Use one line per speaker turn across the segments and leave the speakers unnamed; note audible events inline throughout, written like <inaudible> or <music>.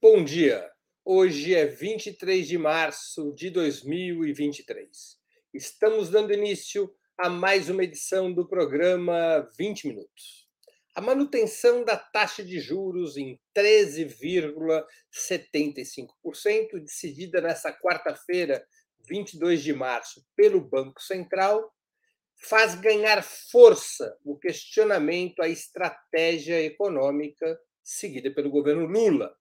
Bom dia. Hoje é 23 de março de 2023. Estamos dando início a mais uma edição do programa 20 Minutos. A manutenção da taxa de juros em 13,75%, decidida nesta quarta-feira, 22 de março, pelo Banco Central, faz ganhar força o questionamento à estratégia econômica seguida pelo governo Lula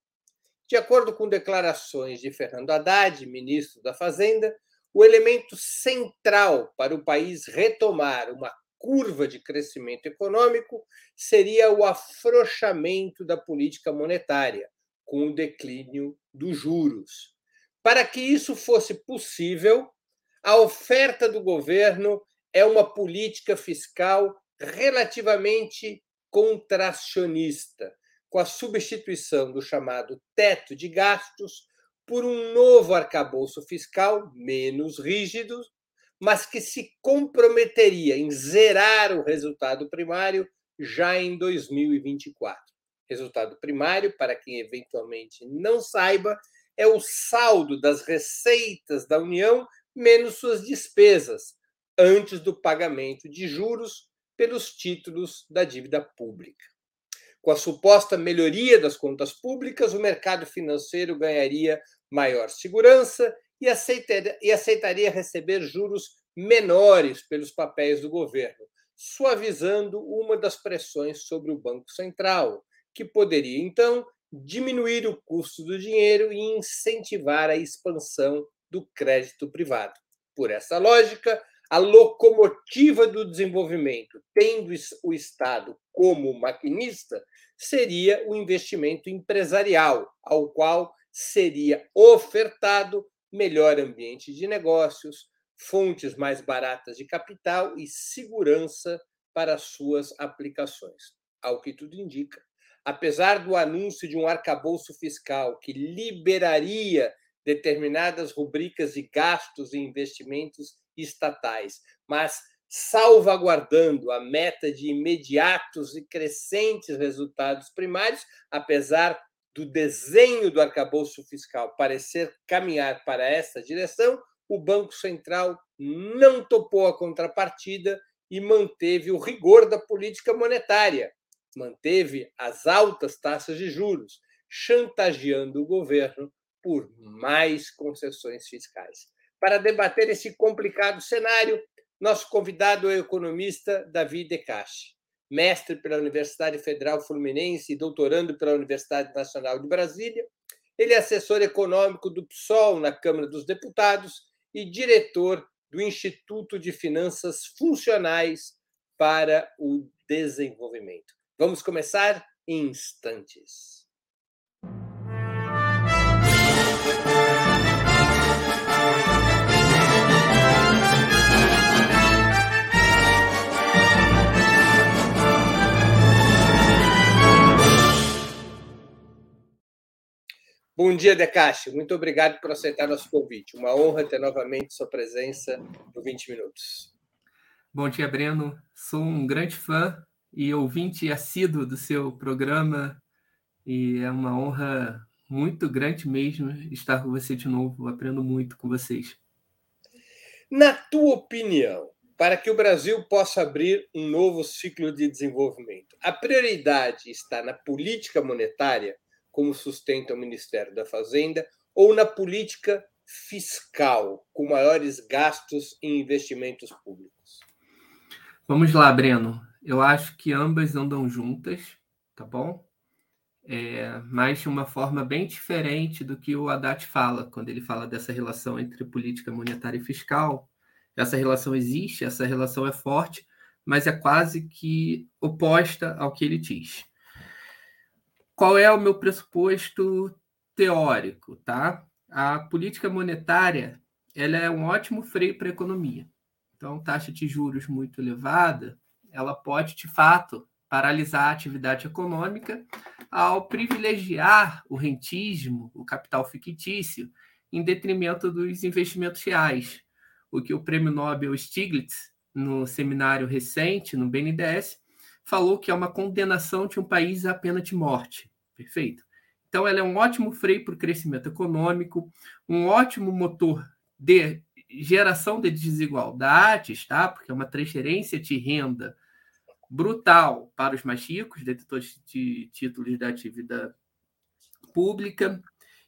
de acordo com declarações de Fernando Haddad, ministro da Fazenda, o elemento central para o país retomar uma curva de crescimento econômico seria o afrouxamento da política monetária, com o declínio dos juros. Para que isso fosse possível, a oferta do governo é uma política fiscal relativamente contracionista, com a substituição do chamado teto de gastos por um novo arcabouço fiscal menos rígido, mas que se comprometeria em zerar o resultado primário já em 2024. Resultado primário, para quem eventualmente não saiba, é o saldo das receitas da União menos suas despesas, antes do pagamento de juros pelos títulos da dívida pública. Com a suposta melhoria das contas públicas, o mercado financeiro ganharia maior segurança e aceitaria, e aceitaria receber juros menores pelos papéis do governo, suavizando uma das pressões sobre o Banco Central, que poderia, então, diminuir o custo do dinheiro e incentivar a expansão do crédito privado. Por essa lógica, a locomotiva do desenvolvimento, tendo o Estado como maquinista, seria o investimento empresarial, ao qual seria ofertado melhor ambiente de negócios, fontes mais baratas de capital e segurança para suas aplicações. Ao que tudo indica, apesar do anúncio de um arcabouço fiscal que liberaria determinadas rubricas de gastos e investimentos estatais, mas salvaguardando a meta de imediatos e crescentes resultados primários, apesar do desenho do arcabouço fiscal parecer caminhar para essa direção, o Banco Central não topou a contrapartida e manteve o rigor da política monetária, manteve as altas taxas de juros, chantageando o governo por mais concessões fiscais. Para debater esse complicado cenário, nosso convidado é o economista Davi Decache, mestre pela Universidade Federal Fluminense e doutorando pela Universidade Nacional de Brasília. Ele é assessor econômico do PSOL na Câmara dos Deputados e diretor do Instituto de Finanças Funcionais para o Desenvolvimento. Vamos começar em instantes. Bom dia, Decache. Muito obrigado por aceitar nosso convite. Uma honra ter novamente sua presença no 20 Minutos.
Bom dia, Breno. Sou um grande fã e ouvinte assíduo do seu programa e é uma honra muito grande mesmo estar com você de novo. Aprendo muito com vocês.
Na tua opinião, para que o Brasil possa abrir um novo ciclo de desenvolvimento, a prioridade está na política monetária como sustenta o Ministério da Fazenda, ou na política fiscal, com maiores gastos em investimentos públicos?
Vamos lá, Breno. Eu acho que ambas andam juntas, tá bom? É, mas de uma forma bem diferente do que o Haddad fala, quando ele fala dessa relação entre política monetária e fiscal. Essa relação existe, essa relação é forte, mas é quase que oposta ao que ele diz qual é o meu pressuposto teórico, tá? A política monetária ela é um ótimo freio para a economia. Então, taxa de juros muito elevada, ela pode, de fato, paralisar a atividade econômica ao privilegiar o rentismo, o capital fictício, em detrimento dos investimentos reais. O que o prêmio Nobel Stiglitz, no seminário recente, no BNDES, falou que é uma condenação de um país à pena de morte. Perfeito? Então, ela é um ótimo freio para o crescimento econômico, um ótimo motor de geração de desigualdades, tá? porque é uma transferência de renda brutal para os mais ricos, detentores de títulos da dívida pública,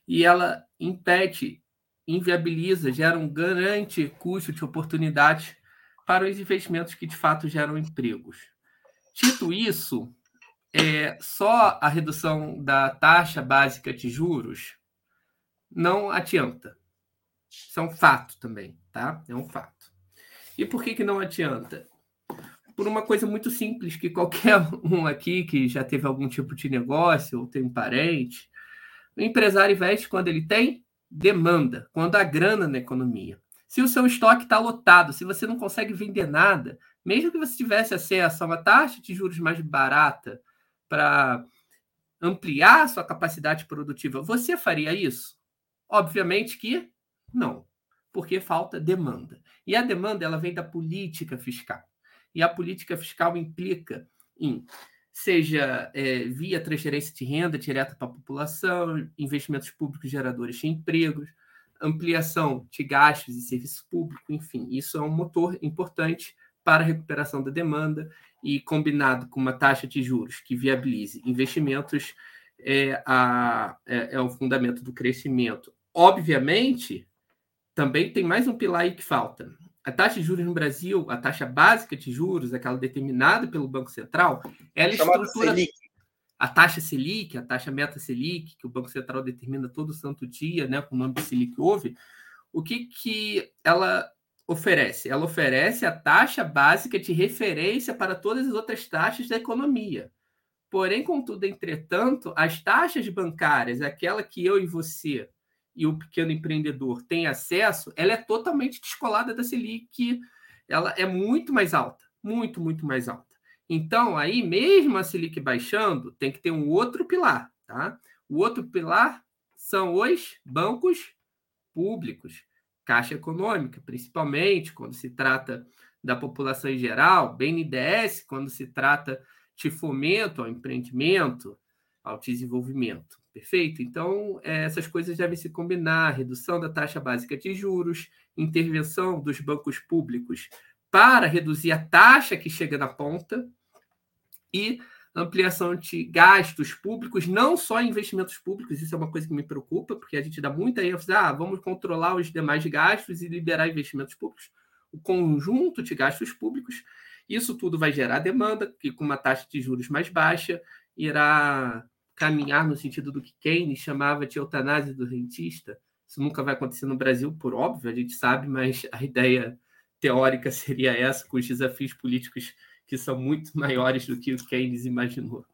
e ela impede, inviabiliza, gera um grande custo de oportunidades para os investimentos que de fato geram empregos. Dito isso, é, só a redução da taxa básica de juros não adianta. Isso é um fato também, tá? É um fato. E por que, que não adianta? Por uma coisa muito simples, que qualquer <laughs> um aqui que já teve algum tipo de negócio ou tem um parente, o empresário investe quando ele tem demanda, quando há grana na economia. Se o seu estoque está lotado, se você não consegue vender nada, mesmo que você tivesse acesso a uma taxa de juros mais barata para ampliar a sua capacidade produtiva, você faria isso? Obviamente que não, porque falta demanda. E a demanda ela vem da política fiscal. E a política fiscal implica em seja é, via transferência de renda direta para a população, investimentos públicos geradores de empregos, ampliação de gastos e serviços públicos, enfim, isso é um motor importante para a recuperação da demanda e combinado com uma taxa de juros que viabilize investimentos é, a, é, é o fundamento do crescimento. Obviamente, também tem mais um pilar aí que falta. A taxa de juros no Brasil, a taxa básica de juros, aquela determinada pelo Banco Central, ela Chamada estrutura Selic. A taxa Selic, a taxa meta Selic, que o Banco Central determina todo santo dia, né, com o nome de Selic houve, o que, que ela oferece? Ela oferece a taxa básica de referência para todas as outras taxas da economia. Porém, contudo, entretanto, as taxas bancárias, aquela que eu e você e o pequeno empreendedor têm acesso, ela é totalmente descolada da Selic, ela é muito mais alta, muito, muito mais alta. Então, aí, mesmo a Selic baixando, tem que ter um outro pilar, tá? O outro pilar são os bancos públicos. Caixa Econômica, principalmente quando se trata da população em geral, BNDES, quando se trata de fomento ao empreendimento, ao desenvolvimento. Perfeito? Então, é, essas coisas devem se combinar: redução da taxa básica de juros, intervenção dos bancos públicos para reduzir a taxa que chega na ponta e ampliação de gastos públicos, não só investimentos públicos, isso é uma coisa que me preocupa, porque a gente dá muita ênfase, ah, vamos controlar os demais gastos e liberar investimentos públicos, o conjunto de gastos públicos, isso tudo vai gerar demanda, que com uma taxa de juros mais baixa irá caminhar no sentido do que Keynes chamava de eutanásia do rentista. Isso nunca vai acontecer no Brasil, por óbvio, a gente sabe, mas a ideia teórica seria essa, com os desafios políticos que são muito <laughs> maiores do que o Keynes imaginou.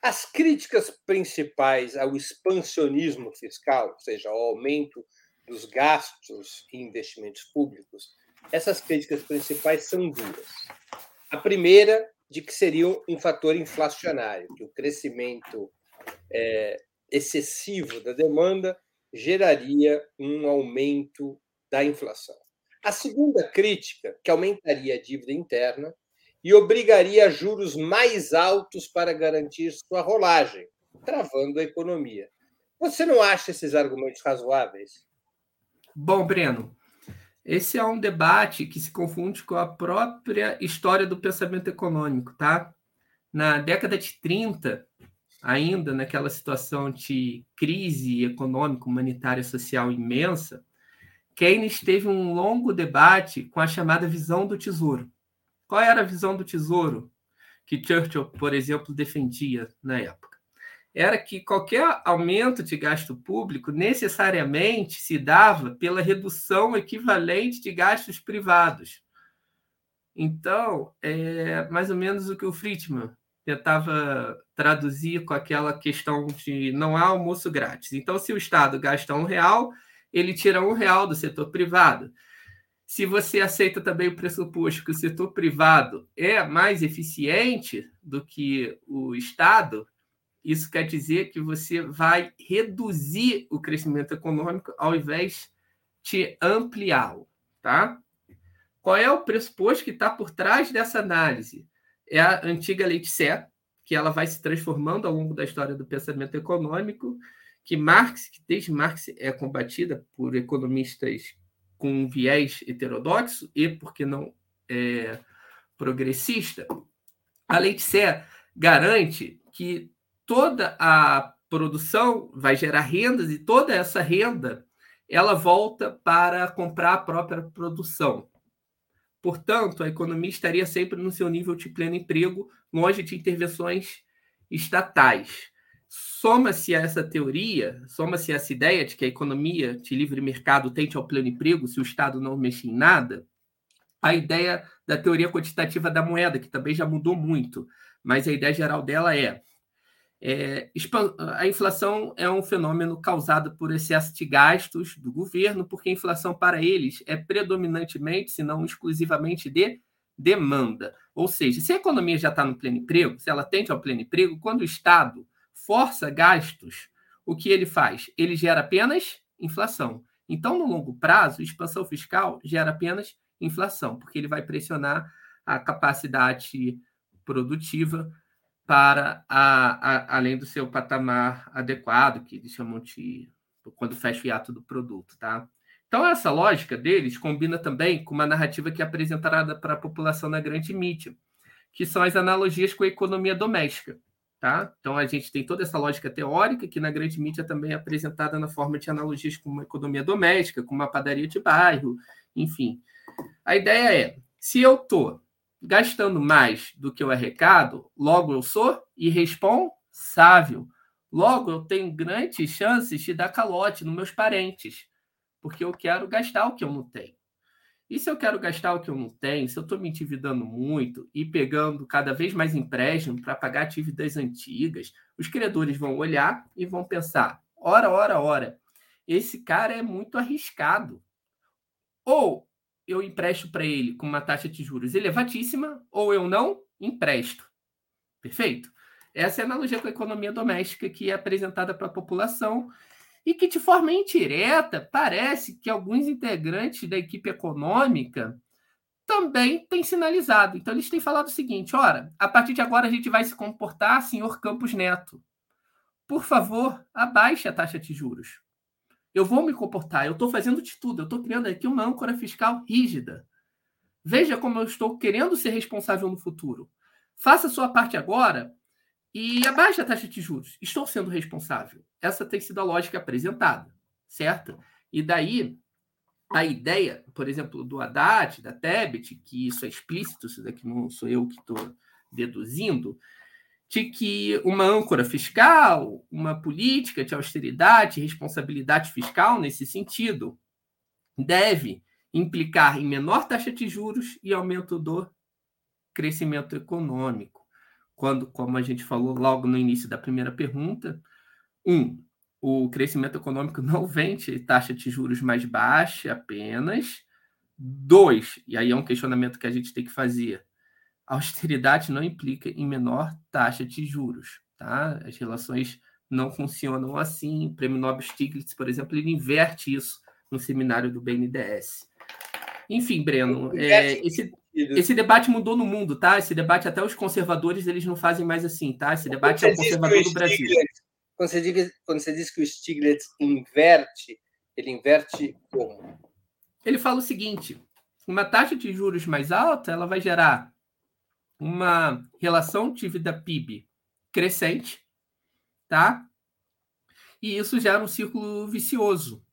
As críticas principais ao expansionismo fiscal, ou seja, ao aumento dos gastos e investimentos públicos, essas críticas principais são duas. A primeira, de que seria um fator inflacionário, que o crescimento é, excessivo da demanda geraria um aumento da inflação. A segunda crítica, que aumentaria a dívida interna, e obrigaria a juros mais altos para garantir sua rolagem, travando a economia. Você não acha esses argumentos razoáveis?
Bom, Breno, esse é um debate que se confunde com a própria história do pensamento econômico, tá? Na década de 30, ainda naquela situação de crise econômica, humanitária e social imensa, Keynes teve um longo debate com a chamada visão do tesouro. Qual era a visão do tesouro que Churchill, por exemplo, defendia na época? Era que qualquer aumento de gasto público necessariamente se dava pela redução equivalente de gastos privados. Então, é mais ou menos o que o Friedman tentava traduzir com aquela questão de não há almoço grátis. Então, se o Estado gasta um real, ele tira um real do setor privado. Se você aceita também o pressuposto que o setor privado é mais eficiente do que o Estado, isso quer dizer que você vai reduzir o crescimento econômico ao invés de ampliá-lo, tá? Qual é o pressuposto que está por trás dessa análise? É a antiga lei de Sé, que ela vai se transformando ao longo da história do pensamento econômico, que Marx, que desde Marx é combatida por economistas com viés heterodoxo e, por que não, é, progressista, a Lei de Sé garante que toda a produção vai gerar rendas e toda essa renda ela volta para comprar a própria produção. Portanto, a economia estaria sempre no seu nível de pleno emprego, longe de intervenções estatais. Soma-se a essa teoria, soma-se a essa ideia de que a economia de livre mercado tende ao pleno emprego se o Estado não mexer em nada, a ideia da teoria quantitativa da moeda, que também já mudou muito, mas a ideia geral dela é é, a inflação é um fenômeno causado por excesso de gastos do governo, porque a inflação para eles é predominantemente, se não exclusivamente, de demanda. Ou seja, se a economia já está no pleno emprego, se ela tende ao pleno emprego, quando o Estado força gastos, o que ele faz? Ele gera apenas inflação. Então, no longo prazo, expansão fiscal gera apenas inflação, porque ele vai pressionar a capacidade produtiva para a, a, além do seu patamar adequado, que eles chamam de quando fecha o hiato do produto, tá? Então, essa lógica deles combina também com uma narrativa que é apresentada para a população na grande mídia, que são as analogias com a economia doméstica. Tá? Então, a gente tem toda essa lógica teórica, que na grande mídia também é apresentada na forma de analogias com uma economia doméstica, com uma padaria de bairro, enfim. A ideia é: se eu estou gastando mais do que eu arrecado, logo eu sou irresponsável. Logo eu tenho grandes chances de dar calote nos meus parentes, porque eu quero gastar o que eu não tenho. E se eu quero gastar o que eu não tenho, se eu estou me endividando muito e pegando cada vez mais empréstimo para pagar dívidas antigas, os credores vão olhar e vão pensar: ora, ora, ora, esse cara é muito arriscado. Ou eu empresto para ele com uma taxa de juros elevadíssima ou eu não empresto. Perfeito? Essa é a analogia com a economia doméstica que é apresentada para a população e que, de forma indireta, parece que alguns integrantes da equipe econômica também têm sinalizado. Então, eles têm falado o seguinte: ora, a partir de agora a gente vai se comportar, senhor Campos Neto. Por favor, abaixe a taxa de juros. Eu vou me comportar, eu estou fazendo de tudo, eu estou criando aqui uma âncora fiscal rígida. Veja como eu estou querendo ser responsável no futuro. Faça a sua parte agora e abaixe a taxa de juros. Estou sendo responsável. Essa tem sido a lógica apresentada, certo? E daí, a ideia, por exemplo, do Haddad, da Tebet, que isso é explícito, isso daqui não sou eu que estou deduzindo, de que uma âncora fiscal, uma política de austeridade, responsabilidade fiscal nesse sentido, deve implicar em menor taxa de juros e aumento do crescimento econômico. Quando, como a gente falou logo no início da primeira pergunta, um, o crescimento econômico <laughs> não vem de taxa de juros mais baixa apenas. Dois, e aí é um questionamento que a gente tem que fazer, austeridade não implica em menor taxa de juros. Tá? As relações não funcionam assim. O Prêmio Nobel Stiglitz, por exemplo, ele inverte isso no seminário do BNDES. Enfim, Breno, é, esse, esse debate mudou no mundo, tá? Esse debate até os conservadores eles não fazem mais assim, tá? Esse debate é o conservador do Brasil.
Quando você, diz, quando você diz que o Stiglitz inverte, ele inverte como?
Ele fala o seguinte: uma taxa de juros mais alta, ela vai gerar uma relação dívida PIB crescente, tá? E isso gera um círculo vicioso.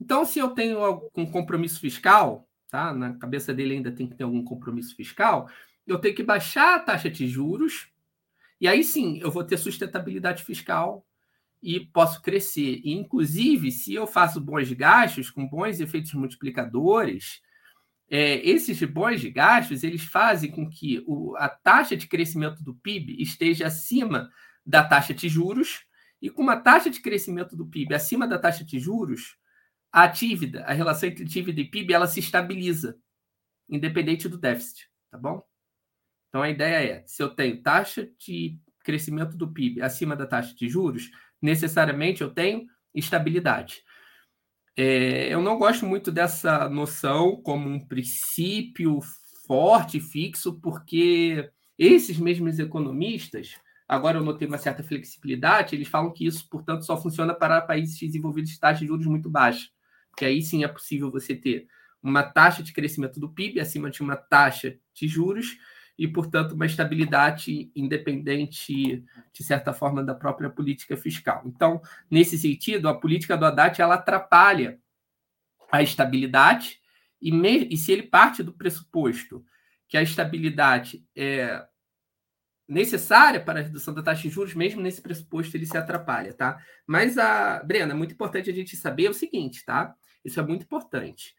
Então, se eu tenho algum compromisso fiscal, tá? Na cabeça dele ainda tem que ter algum compromisso fiscal, eu tenho que baixar a taxa de juros, e aí sim eu vou ter sustentabilidade fiscal e posso crescer. E, inclusive, se eu faço bons gastos, com bons efeitos multiplicadores, é, esses bons gastos eles fazem com que o, a taxa de crescimento do PIB esteja acima da taxa de juros, e com uma taxa de crescimento do PIB acima da taxa de juros, a dívida, a relação entre dívida e PIB, ela se estabiliza, independente do déficit, tá bom? Então a ideia é, se eu tenho taxa de crescimento do PIB acima da taxa de juros, necessariamente eu tenho estabilidade. É, eu não gosto muito dessa noção como um princípio forte, fixo, porque esses mesmos economistas agora eu notei uma certa flexibilidade, eles falam que isso, portanto, só funciona para países desenvolvidos de taxas de juros muito baixas, que aí sim é possível você ter uma taxa de crescimento do PIB acima de uma taxa de juros e, portanto, uma estabilidade independente, de certa forma, da própria política fiscal. Então, nesse sentido, a política do Haddad ela atrapalha a estabilidade e, me, e se ele parte do pressuposto que a estabilidade é necessária para a redução da taxa de juros, mesmo nesse pressuposto ele se atrapalha, tá? Mas a Brena, é muito importante a gente saber o seguinte, tá? Isso é muito importante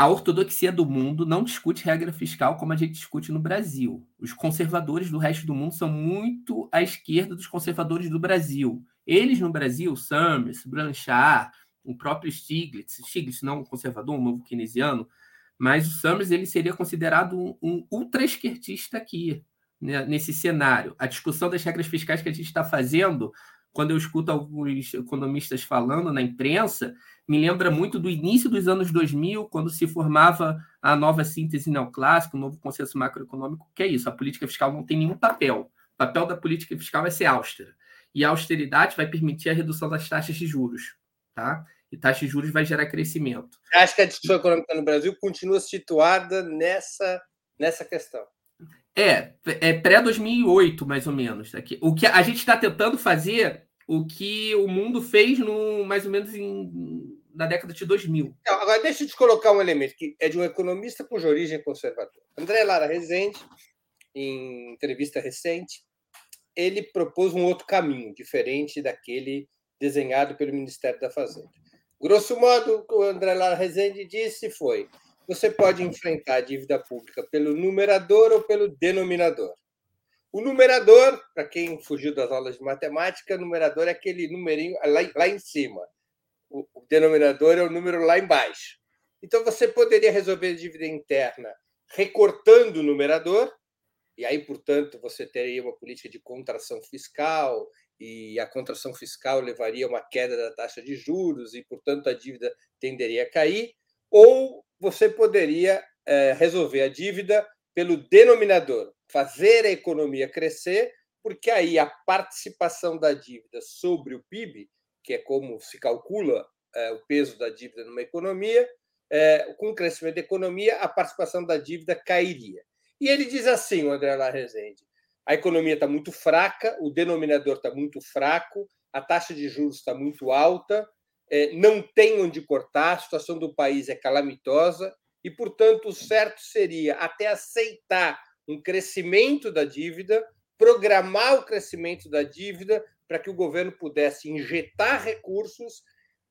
a ortodoxia do mundo não discute regra fiscal como a gente discute no Brasil. Os conservadores do resto do mundo são muito à esquerda dos conservadores do Brasil. Eles no Brasil, Summers, Blanchard, o próprio Stiglitz, Stiglitz não um conservador, um novo keynesiano, mas o Summers ele seria considerado um, um ultra-esquerdista aqui, né, nesse cenário. A discussão das regras fiscais que a gente está fazendo quando eu escuto alguns economistas falando na imprensa, me lembra muito do início dos anos 2000, quando se formava a nova síntese neoclássica, o novo consenso macroeconômico, que é isso, a política fiscal não tem nenhum papel. O papel da política fiscal é ser austera. E a austeridade vai permitir a redução das taxas de juros. Tá? E taxa de juros vai gerar crescimento.
Acho que a discussão econômica no Brasil continua situada nessa, nessa questão.
É, é pré-2008, mais ou menos. Aqui. O que a gente está tentando fazer, o que o mundo fez no mais ou menos em, na década de 2000.
Então, agora, deixa eu te colocar um elemento que é de um economista cuja origem conservadora. André Lara Rezende, em entrevista recente, ele propôs um outro caminho, diferente daquele desenhado pelo Ministério da Fazenda. Grosso modo, o André Lara Rezende disse foi: você pode enfrentar a dívida pública pelo numerador ou pelo denominador. O numerador, para quem fugiu das aulas de matemática, numerador é aquele numerinho lá, lá em cima. O, o denominador é o número lá embaixo. Então, você poderia resolver a dívida interna recortando o numerador, e aí, portanto, você teria uma política de contração fiscal, e a contração fiscal levaria a uma queda da taxa de juros, e, portanto, a dívida tenderia a cair, ou você poderia é, resolver a dívida pelo denominador, fazer a economia crescer, porque aí a participação da dívida sobre o PIB, que é como se calcula é, o peso da dívida numa economia, é, com o crescimento da economia, a participação da dívida cairia. E ele diz assim, o André Larrezende, a economia está muito fraca, o denominador está muito fraco, a taxa de juros está muito alta, não tem onde cortar, a situação do país é calamitosa e, portanto, o certo seria até aceitar um crescimento da dívida, programar o crescimento da dívida para que o governo pudesse injetar recursos,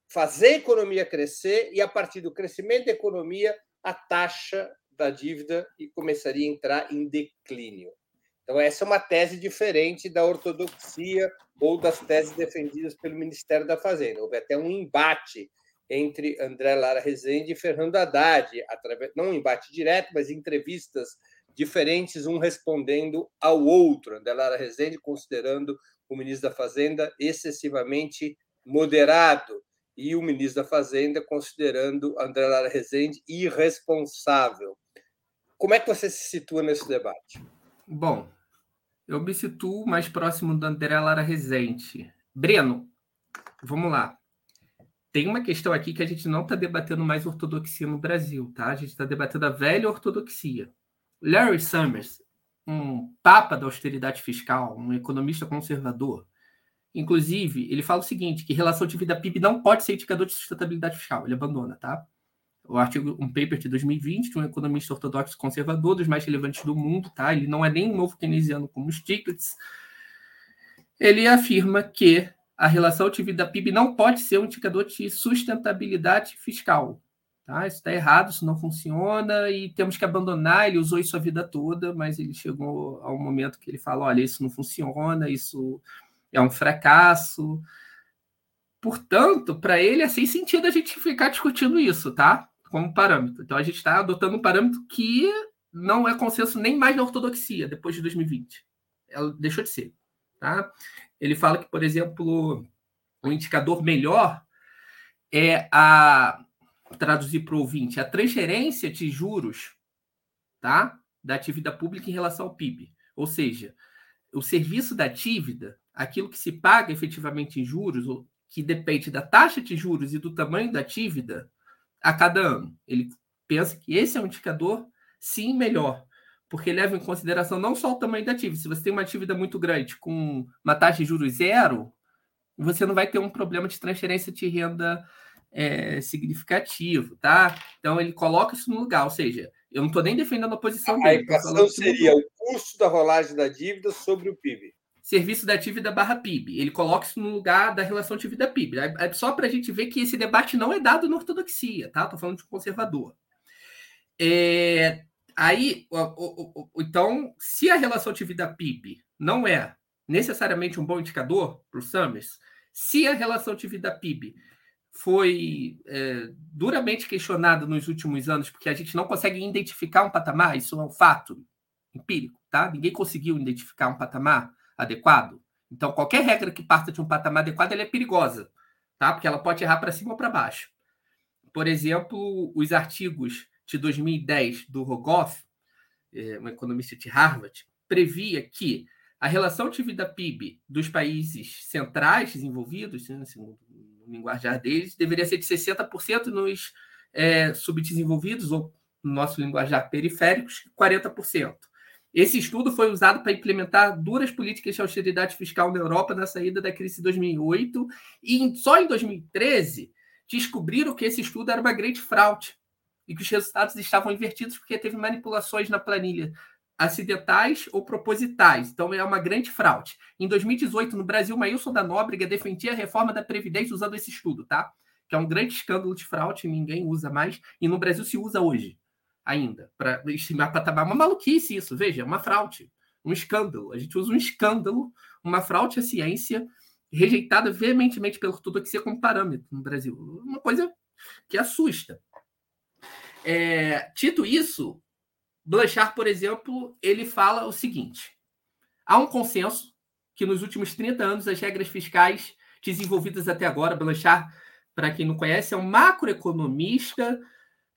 fazer a economia crescer e, a partir do crescimento da economia, a taxa da dívida começaria a entrar em declínio. Então, essa é uma tese diferente da ortodoxia ou das teses defendidas pelo Ministério da Fazenda. Houve até um embate entre André Lara Rezende e Fernando Haddad, através, não um embate direto, mas entrevistas diferentes, um respondendo ao outro. André Lara Rezende considerando o ministro da Fazenda excessivamente moderado e o ministro da Fazenda considerando André Lara Rezende irresponsável. Como é que você se situa nesse debate?
Bom, eu me situo mais próximo do André Lara Rezende. Breno, vamos lá. Tem uma questão aqui que a gente não está debatendo mais ortodoxia no Brasil, tá? A gente está debatendo a velha ortodoxia. Larry Summers, um papa da austeridade fiscal, um economista conservador, inclusive, ele fala o seguinte, que relação de vida PIB não pode ser indicador de sustentabilidade fiscal. Ele abandona, tá? O artigo, um paper de 2020 de um economista ortodoxo conservador, dos mais relevantes do mundo, tá? Ele não é nem um novo keynesiano como Stiglitz. Ele afirma que a relação dívida-PIB não pode ser um indicador de sustentabilidade fiscal. Tá? Isso está errado, isso não funciona e temos que abandonar. Ele usou isso a vida toda, mas ele chegou a um momento que ele fala: olha, isso não funciona, isso é um fracasso. Portanto, para ele é sem sentido a gente ficar discutindo isso, tá? Como parâmetro. Então a gente está adotando um parâmetro que não é consenso nem mais na ortodoxia depois de 2020. Ela deixou de ser. Tá? Ele fala que, por exemplo, o indicador melhor é a traduzir para o ouvinte a transferência de juros tá? da atividade pública em relação ao PIB. Ou seja, o serviço da dívida, aquilo que se paga efetivamente em juros, que depende da taxa de juros e do tamanho da dívida a cada ano. Ele pensa que esse é um indicador, sim, melhor, porque leva em consideração não só o tamanho da dívida. Se você tem uma dívida muito grande com uma taxa de juros zero, você não vai ter um problema de transferência de renda é, significativo, tá? Então ele coloca isso no lugar, ou seja, eu não estou nem defendendo a posição
a
dele.
A equação seria o custo da rolagem da dívida sobre o PIB.
Serviço da dívida barra PIB. Ele coloca isso no lugar da relação dívida-PIB. É só para a gente ver que esse debate não é dado na ortodoxia, tá? Estou falando de um conservador. É, aí, então, se a relação dívida-PIB não é necessariamente um bom indicador para o Summers, se a relação dívida-PIB foi é, duramente questionada nos últimos anos, porque a gente não consegue identificar um patamar, isso é um fato empírico, tá? Ninguém conseguiu identificar um patamar adequado. Então, qualquer regra que parta de um patamar adequado, é perigosa, tá? Porque ela pode errar para cima ou para baixo. Por exemplo, os artigos de 2010 do Rogoff, é, um economista de Harvard, previa que a relação dívida-PIB dos países centrais desenvolvidos, né, segundo o linguajar deles, deveria ser de 60% nos é, subdesenvolvidos, ou no nosso linguajar periféricos, 40%. Esse estudo foi usado para implementar duras políticas de austeridade fiscal na Europa na saída da crise de 2008, e só em 2013 descobriram que esse estudo era uma grande fraude e que os resultados estavam invertidos porque teve manipulações na planilha acidentais ou propositais. Então é uma grande fraude. Em 2018, no Brasil, Maílson da Nóbrega defendia a reforma da Previdência usando esse estudo, tá? Que é um grande escândalo de fraude, ninguém usa mais, e no Brasil se usa hoje ainda, para estimar patamar. Uma maluquice isso, veja, uma fraude, um escândalo. A gente usa um escândalo, uma fraude à ciência, rejeitada veementemente pela ortodoxia como parâmetro no Brasil. Uma coisa que assusta. É, isso, Blanchard, por exemplo, ele fala o seguinte: há um consenso que nos últimos 30 anos as regras fiscais desenvolvidas até agora, Blanchard, para quem não conhece, é um macroeconomista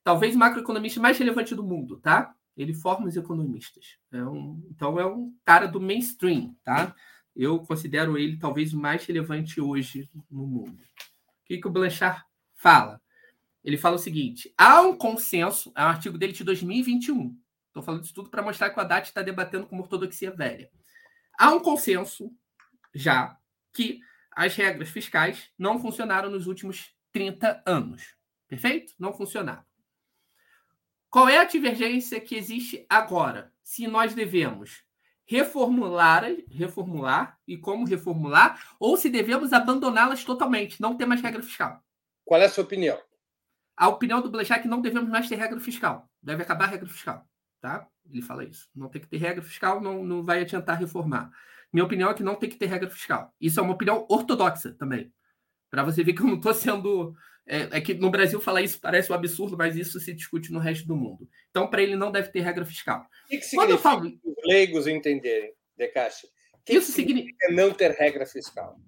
talvez macroeconomista mais relevante do mundo, tá? Ele forma os economistas. É um, então é um cara do mainstream, tá? Eu considero ele talvez o mais relevante hoje no mundo. O que, que o Blanchard fala? Ele fala o seguinte: há um consenso, é um artigo dele de 2021. Estou falando isso tudo para mostrar que o Haddad está debatendo com uma ortodoxia velha. Há um consenso já que as regras fiscais não funcionaram nos últimos 30 anos. Perfeito? Não funcionaram. Qual é a divergência que existe agora? Se nós devemos reformular, reformular e como reformular, ou se devemos abandoná-las totalmente, não ter mais regra fiscal.
Qual é a sua opinião?
A opinião do Blanchard é que não devemos mais ter regra fiscal. Deve acabar a regra fiscal. Tá? Ele fala isso. Não tem que ter regra fiscal, não, não vai adiantar reformar. Minha opinião é que não tem que ter regra fiscal. Isso é uma opinião ortodoxa também. Para você ver que eu não estou sendo é, é, que no Brasil falar isso parece um absurdo, mas isso se discute no resto do mundo. Então, para ele, não deve ter regra fiscal.
O que, que Quando eu falo... os leigos entenderem, Decache?
Que isso significa... significa
não ter regra fiscal?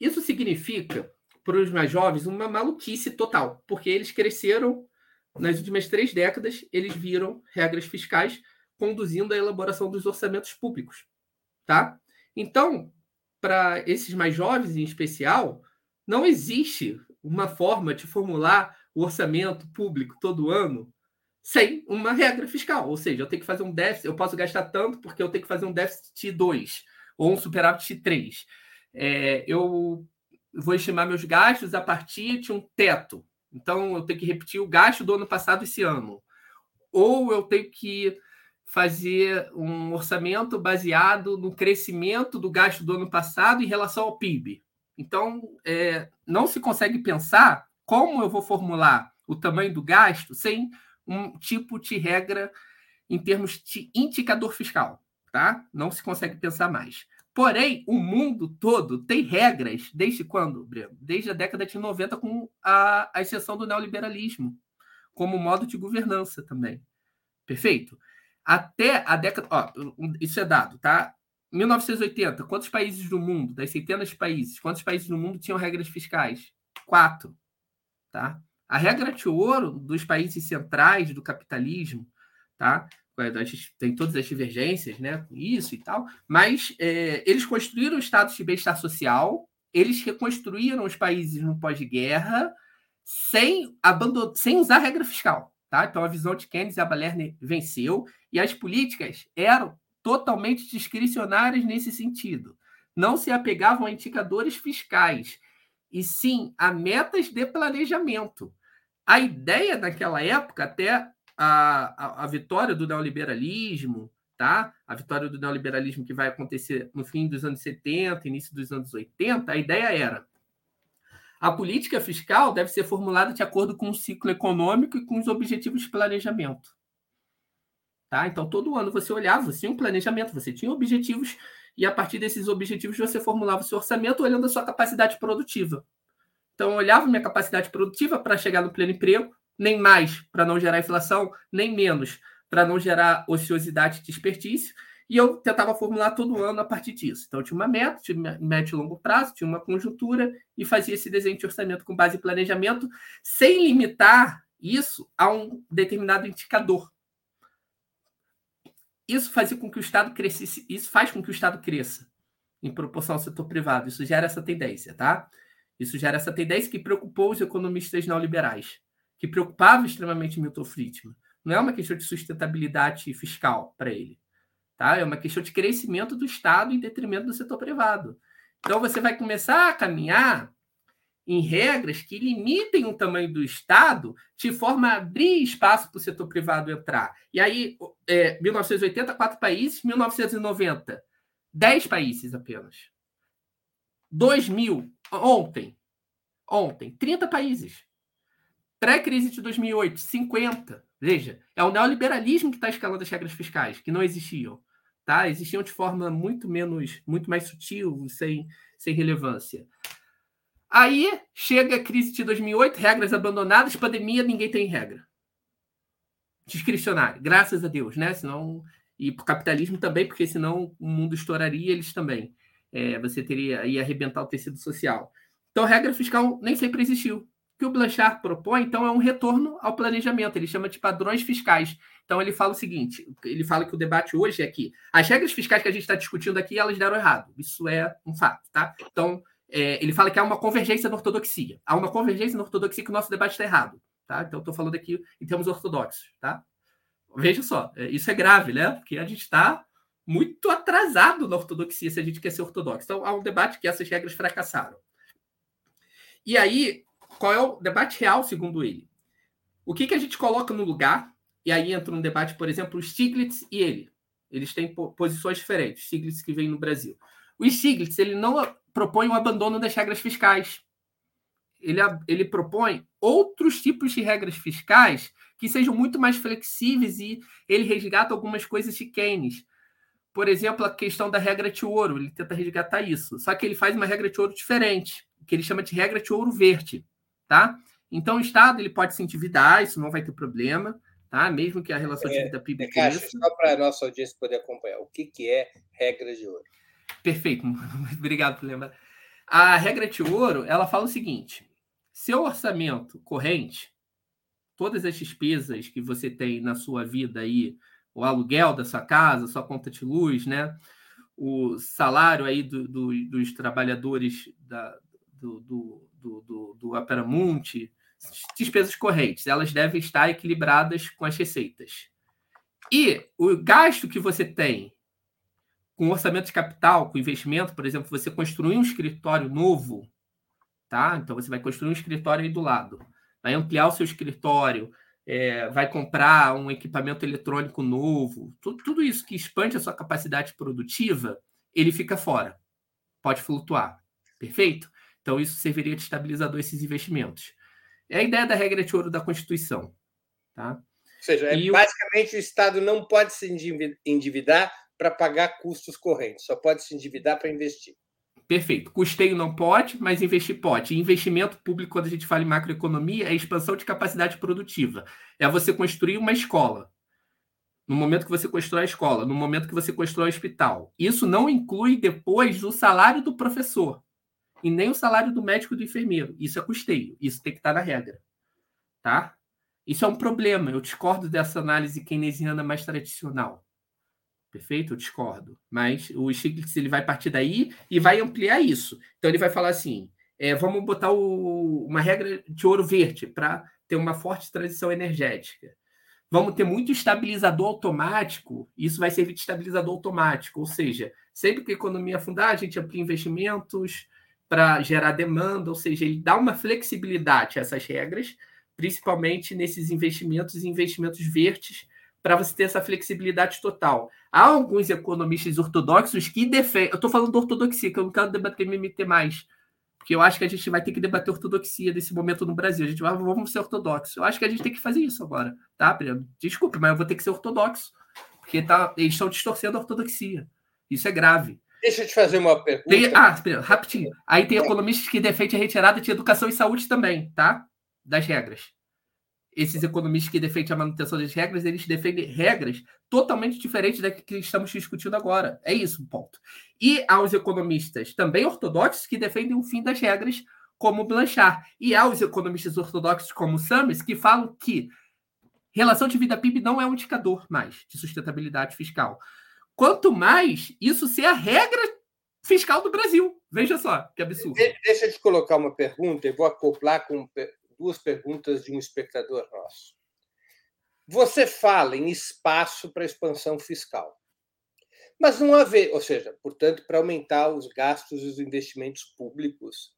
Isso significa, para os mais jovens, uma maluquice total, porque eles cresceram nas últimas três décadas, eles viram regras fiscais conduzindo à elaboração dos orçamentos públicos, tá? Então, para esses mais jovens em especial, não existe uma forma de formular o orçamento público todo ano sem uma regra fiscal. Ou seja, eu tenho que fazer um déficit, eu posso gastar tanto porque eu tenho que fazer um déficit 2 ou um superávit 3. É, eu vou estimar meus gastos a partir de um teto. Então, eu tenho que repetir o gasto do ano passado esse ano. Ou eu tenho que fazer um orçamento baseado no crescimento do gasto do ano passado em relação ao PIB. Então, é, não se consegue pensar como eu vou formular o tamanho do gasto sem um tipo de regra em termos de indicador fiscal, tá? Não se consegue pensar mais. Porém, o mundo todo tem regras desde quando, Breno? Desde a década de 90, com a, a exceção do neoliberalismo, como modo de governança também. Perfeito? Até a década. Ó, isso é dado, tá? 1980, quantos países do mundo, das centenas de países, quantos países do mundo tinham regras fiscais? Quatro. Tá? A regra de ouro dos países centrais do capitalismo, tá? a gente tem todas as divergências né, com isso e tal, mas é, eles construíram estados de bem-estar social, eles reconstruíram os países no pós-guerra sem, sem usar regra fiscal. Tá? Então, a visão de Keynes e a Balerner venceu, e as políticas eram totalmente discricionárias nesse sentido. Não se apegavam a indicadores fiscais, e sim a metas de planejamento. A ideia naquela época, até a, a, a vitória do neoliberalismo, tá? A vitória do neoliberalismo que vai acontecer no fim dos anos 70, início dos anos 80, a ideia era a política fiscal deve ser formulada de acordo com o ciclo econômico e com os objetivos de planejamento. Tá? Então, todo ano você olhava, você tinha um planejamento, você tinha objetivos, e a partir desses objetivos você formulava o seu orçamento olhando a sua capacidade produtiva. Então, eu olhava minha capacidade produtiva para chegar no pleno emprego, nem mais para não gerar inflação, nem menos para não gerar ociosidade e desperdício. E eu tentava formular todo ano a partir disso. Então, eu tinha uma meta, tinha e longo prazo, tinha uma conjuntura e fazia esse desenho de orçamento com base em planejamento, sem limitar isso a um determinado indicador. Isso fazia com que o Estado crescesse, isso faz com que o Estado cresça em proporção ao setor privado. Isso gera essa tendência, tá? Isso gera essa tendência que preocupou os economistas neoliberais que preocupava extremamente Milton Friedman. Não é uma questão de sustentabilidade fiscal para ele. Tá? É uma questão de crescimento do Estado em detrimento do setor privado. Então, você vai começar a caminhar em regras que limitem o tamanho do Estado de forma a abrir espaço para o setor privado entrar. E aí, é, 1980, quatro países, 1990, 10 países apenas. 2000, ontem, ontem, 30 países. Pré-crise de 2008, 50. Veja, é o neoliberalismo que está escalando as regras fiscais, que não existiam. Tá? Existiam de forma muito menos, muito mais sutil, sem, sem relevância. Aí chega a crise de 2008, regras abandonadas, pandemia, ninguém tem regra. Discricionário, graças a Deus, né? Senão, e para o capitalismo também, porque senão o mundo estouraria, eles também. É, você teria ia arrebentar o tecido social. Então, regra fiscal nem sempre existiu que o Blanchard propõe, então, é um retorno ao planejamento. Ele chama de padrões fiscais. Então, ele fala o seguinte: ele fala que o debate hoje é que as regras fiscais que a gente está discutindo aqui, elas deram errado. Isso é um fato, tá? Então, é, ele fala que há uma convergência na ortodoxia. Há uma convergência na ortodoxia que o nosso debate está errado, tá? Então, estou falando aqui em termos ortodoxos, tá? Veja só, é, isso é grave, né? Porque a gente está muito atrasado na ortodoxia se a gente quer ser ortodoxo. Então, há um debate que essas regras fracassaram. E aí, qual é o debate real, segundo ele? O que, que a gente coloca no lugar? E aí entra um debate, por exemplo, Stiglitz e ele. Eles têm posições diferentes. Stiglitz que vem no Brasil. O Stiglitz ele não propõe o abandono das regras fiscais. Ele, ele propõe outros tipos de regras fiscais que sejam muito mais flexíveis e ele resgata algumas coisas de Keynes. Por exemplo, a questão da regra de ouro, ele tenta resgatar isso. Só que ele faz uma regra de ouro diferente, que ele chama de regra de ouro verde tá? Então, o Estado ele pode se endividar, isso não vai ter problema, tá? Mesmo que a relação de dívida PIB
cresça. Só para a nossa audiência poder acompanhar, o que, que é regra de ouro?
Perfeito, <laughs> obrigado por lembrar. A regra de ouro, ela fala o seguinte: seu orçamento corrente, todas as despesas que você tem na sua vida aí, o aluguel da sua casa, sua conta de luz, né? O salário aí do, do, dos trabalhadores da, do, do, do, do, do Aperamonte, despesas correntes, elas devem estar equilibradas com as receitas. E o gasto que você tem com orçamento de capital, com investimento, por exemplo, você construir um escritório novo, tá? Então você vai construir um escritório aí do lado, vai ampliar o seu escritório, é, vai comprar um equipamento eletrônico novo, tudo, tudo isso que expande a sua capacidade produtiva, ele fica fora, pode flutuar, perfeito? Então, isso serviria de estabilizador esses investimentos. É a ideia da regra de ouro da Constituição. Tá? Ou
seja, é, basicamente o... o Estado não pode se endividar para pagar custos correntes, só pode se endividar para investir.
Perfeito. Custeio não pode, mas investir pode. Investimento público, quando a gente fala em macroeconomia, é expansão de capacidade produtiva. É você construir uma escola. No momento que você constrói a escola, no momento que você constrói o hospital. Isso não inclui depois o salário do professor e nem o salário do médico e do enfermeiro. Isso é custeio. Isso tem que estar na regra. Tá? Isso é um problema. Eu discordo dessa análise keynesiana mais tradicional. Perfeito? Eu discordo. Mas o Stiglitz ele vai partir daí e vai ampliar isso. Então ele vai falar assim: é, vamos botar o, uma regra de ouro verde para ter uma forte transição energética. Vamos ter muito estabilizador automático, isso vai servir de estabilizador automático, ou seja, sempre que a economia afundar, a gente amplia investimentos para gerar demanda, ou seja, ele dá uma flexibilidade a essas regras, principalmente nesses investimentos e investimentos verdes, para você ter essa flexibilidade total. Há alguns economistas ortodoxos que defendem. Eu estou falando de ortodoxia, que eu não quero debater MMT mais, porque eu acho que a gente vai ter que debater ortodoxia nesse momento no Brasil. A gente vai, vamos ser ortodoxos. Eu acho que a gente tem que fazer isso agora, tá, Breno? Desculpe, mas eu vou ter que ser ortodoxo, porque tá, eles estão distorcendo a ortodoxia. Isso é grave.
Deixa eu te fazer uma pergunta.
Tem, ah, espera, rapidinho. Aí tem economistas que defendem a retirada de educação e saúde também, tá? Das regras esses economistas que defendem a manutenção das regras, eles defendem regras totalmente diferentes da que estamos discutindo agora. É isso o ponto. E há os economistas também ortodoxos que defendem o fim das regras, como Blanchard. E há os economistas ortodoxos, como Summers, que falam que relação de vida PIB não é um indicador mais de sustentabilidade fiscal. Quanto mais isso ser a regra fiscal do Brasil. Veja só que absurdo.
Deixa eu te colocar uma pergunta e vou acoplar com duas perguntas de um espectador nosso. Você fala em espaço para expansão fiscal, mas não haver, ou seja, portanto, para aumentar os gastos e os investimentos públicos,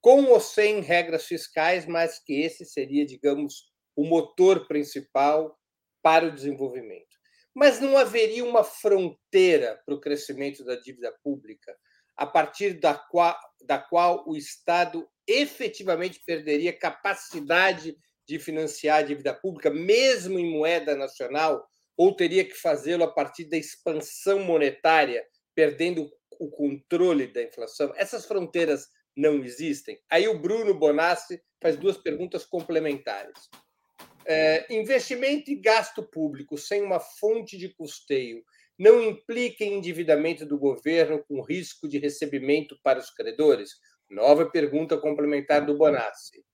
com ou sem regras fiscais, mas que esse seria, digamos, o motor principal para o desenvolvimento. Mas não haveria uma fronteira para o crescimento da dívida pública, a partir da qual, da qual o Estado efetivamente perderia capacidade de financiar a dívida pública, mesmo em moeda nacional, ou teria que fazê-lo a partir da expansão monetária, perdendo o controle da inflação? Essas fronteiras não existem. Aí o Bruno Bonassi faz duas perguntas complementares. É, investimento e gasto público sem uma fonte de custeio não implica endividamento do governo com risco de recebimento para os credores? Nova pergunta complementar do Bonassi.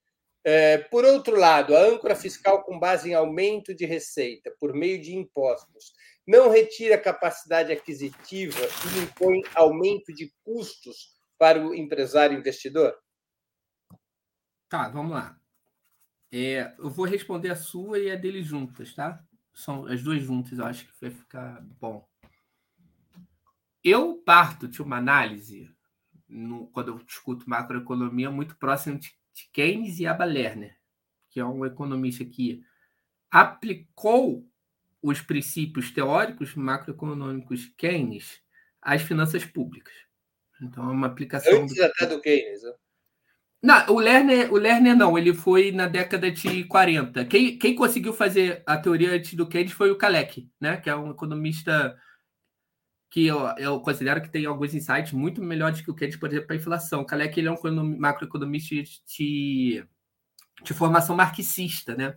É, por outro lado, a âncora fiscal com base em aumento de receita por meio de impostos não retira capacidade aquisitiva e impõe aumento de custos para o empresário investidor?
Tá, vamos lá. É, eu vou responder a sua e a dele juntas, tá? São as duas juntas, eu acho que vai ficar bom. Eu parto de uma análise no, quando eu discuto macroeconomia, muito próximo de, de Keynes e Abba Lerner, que é um economista que aplicou os princípios teóricos macroeconômicos Keynes às finanças públicas. Então, é uma aplicação.
Antes do... até do Keynes. Né?
Não, o Lerner, o Lerner não, ele foi na década de 40. Quem, quem conseguiu fazer a teoria antes do Keynes foi o Kalec, né? que é um economista que eu, eu, considero que tem alguns insights muito melhores que o Keynes, por exemplo, para a inflação. O Kalec ele é um macroeconomista de, de formação marxista, né?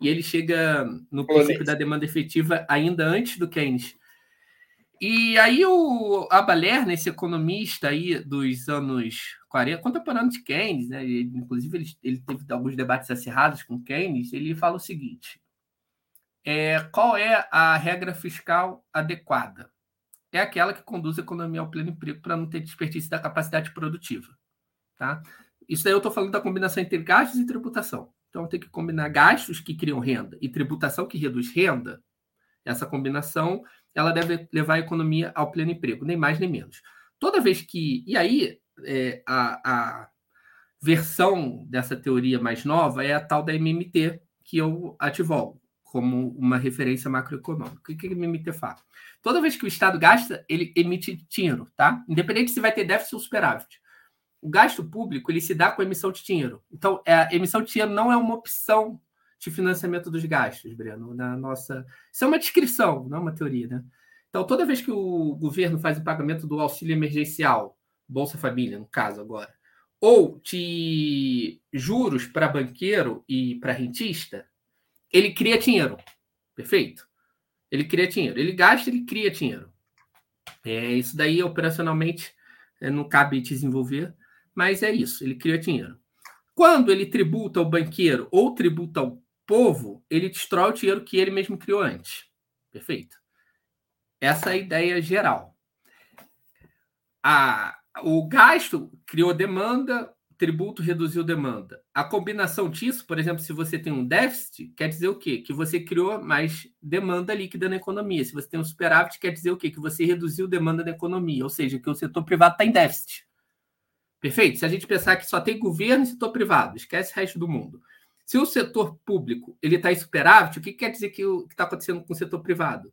E ele chega no princípio da demanda efetiva ainda antes do Keynes. E aí o Abaler, esse economista aí dos anos 40, contemporâneo de Keynes, né? Ele, inclusive ele, ele teve alguns debates acirrados com Keynes, ele fala o seguinte: é, qual é a regra fiscal adequada? É aquela que conduz a economia ao pleno emprego para não ter desperdício da capacidade produtiva. Tá? Isso daí eu estou falando da combinação entre gastos e tributação. Então, tem que combinar gastos que criam renda e tributação que reduz renda. Essa combinação ela deve levar a economia ao pleno emprego, nem mais nem menos. Toda vez que. E aí, é, a, a versão dessa teoria mais nova é a tal da MMT, que eu ativo como uma referência macroeconômica. O que, a MMT fala? Toda vez que o Estado gasta, ele emite dinheiro, tá? Independente se vai ter déficit ou superávit. O gasto público, ele se dá com a emissão de dinheiro. Então, é, a emissão de dinheiro não é uma opção de financiamento dos gastos, Breno, na nossa... Isso é uma descrição, não é uma teoria, né? Então, toda vez que o governo faz o pagamento do auxílio emergencial, Bolsa Família, no caso agora, ou de juros para banqueiro e para rentista, ele cria dinheiro. Perfeito? Ele cria dinheiro. Ele gasta, ele cria dinheiro. É, isso daí, operacionalmente, é, não cabe desenvolver, mas é isso, ele cria dinheiro. Quando ele tributa o banqueiro ou tributa o povo ele destrói o dinheiro que ele mesmo criou antes. Perfeito. Essa é a ideia geral. A, o gasto criou demanda, tributo reduziu demanda. A combinação disso, por exemplo, se você tem um déficit, quer dizer o quê? Que você criou mais demanda líquida na economia. Se você tem um superávit, quer dizer o quê? Que você reduziu demanda na economia, ou seja, que o setor privado está em déficit. Perfeito? Se a gente pensar que só tem governo e setor privado, esquece o resto do mundo. Se o setor público ele está em superávit, o que quer dizer que está acontecendo com o setor privado?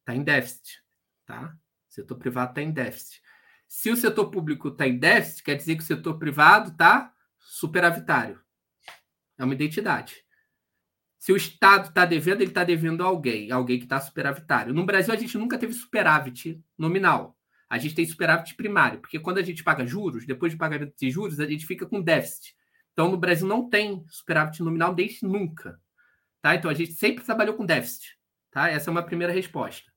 Está em déficit. Tá? O setor privado está em déficit. Se o setor público está em déficit, quer dizer que o setor privado está superavitário. É uma identidade. Se o Estado está devendo, ele está devendo a alguém, alguém que está superavitário. No Brasil, a gente nunca teve superávit nominal. A gente tem superávit primário, porque quando a gente paga juros, depois de pagamento de juros, a gente fica com déficit. Então, no Brasil não tem superávit nominal desde nunca. Tá? Então, a gente sempre trabalhou com déficit. Tá? Essa é uma primeira resposta.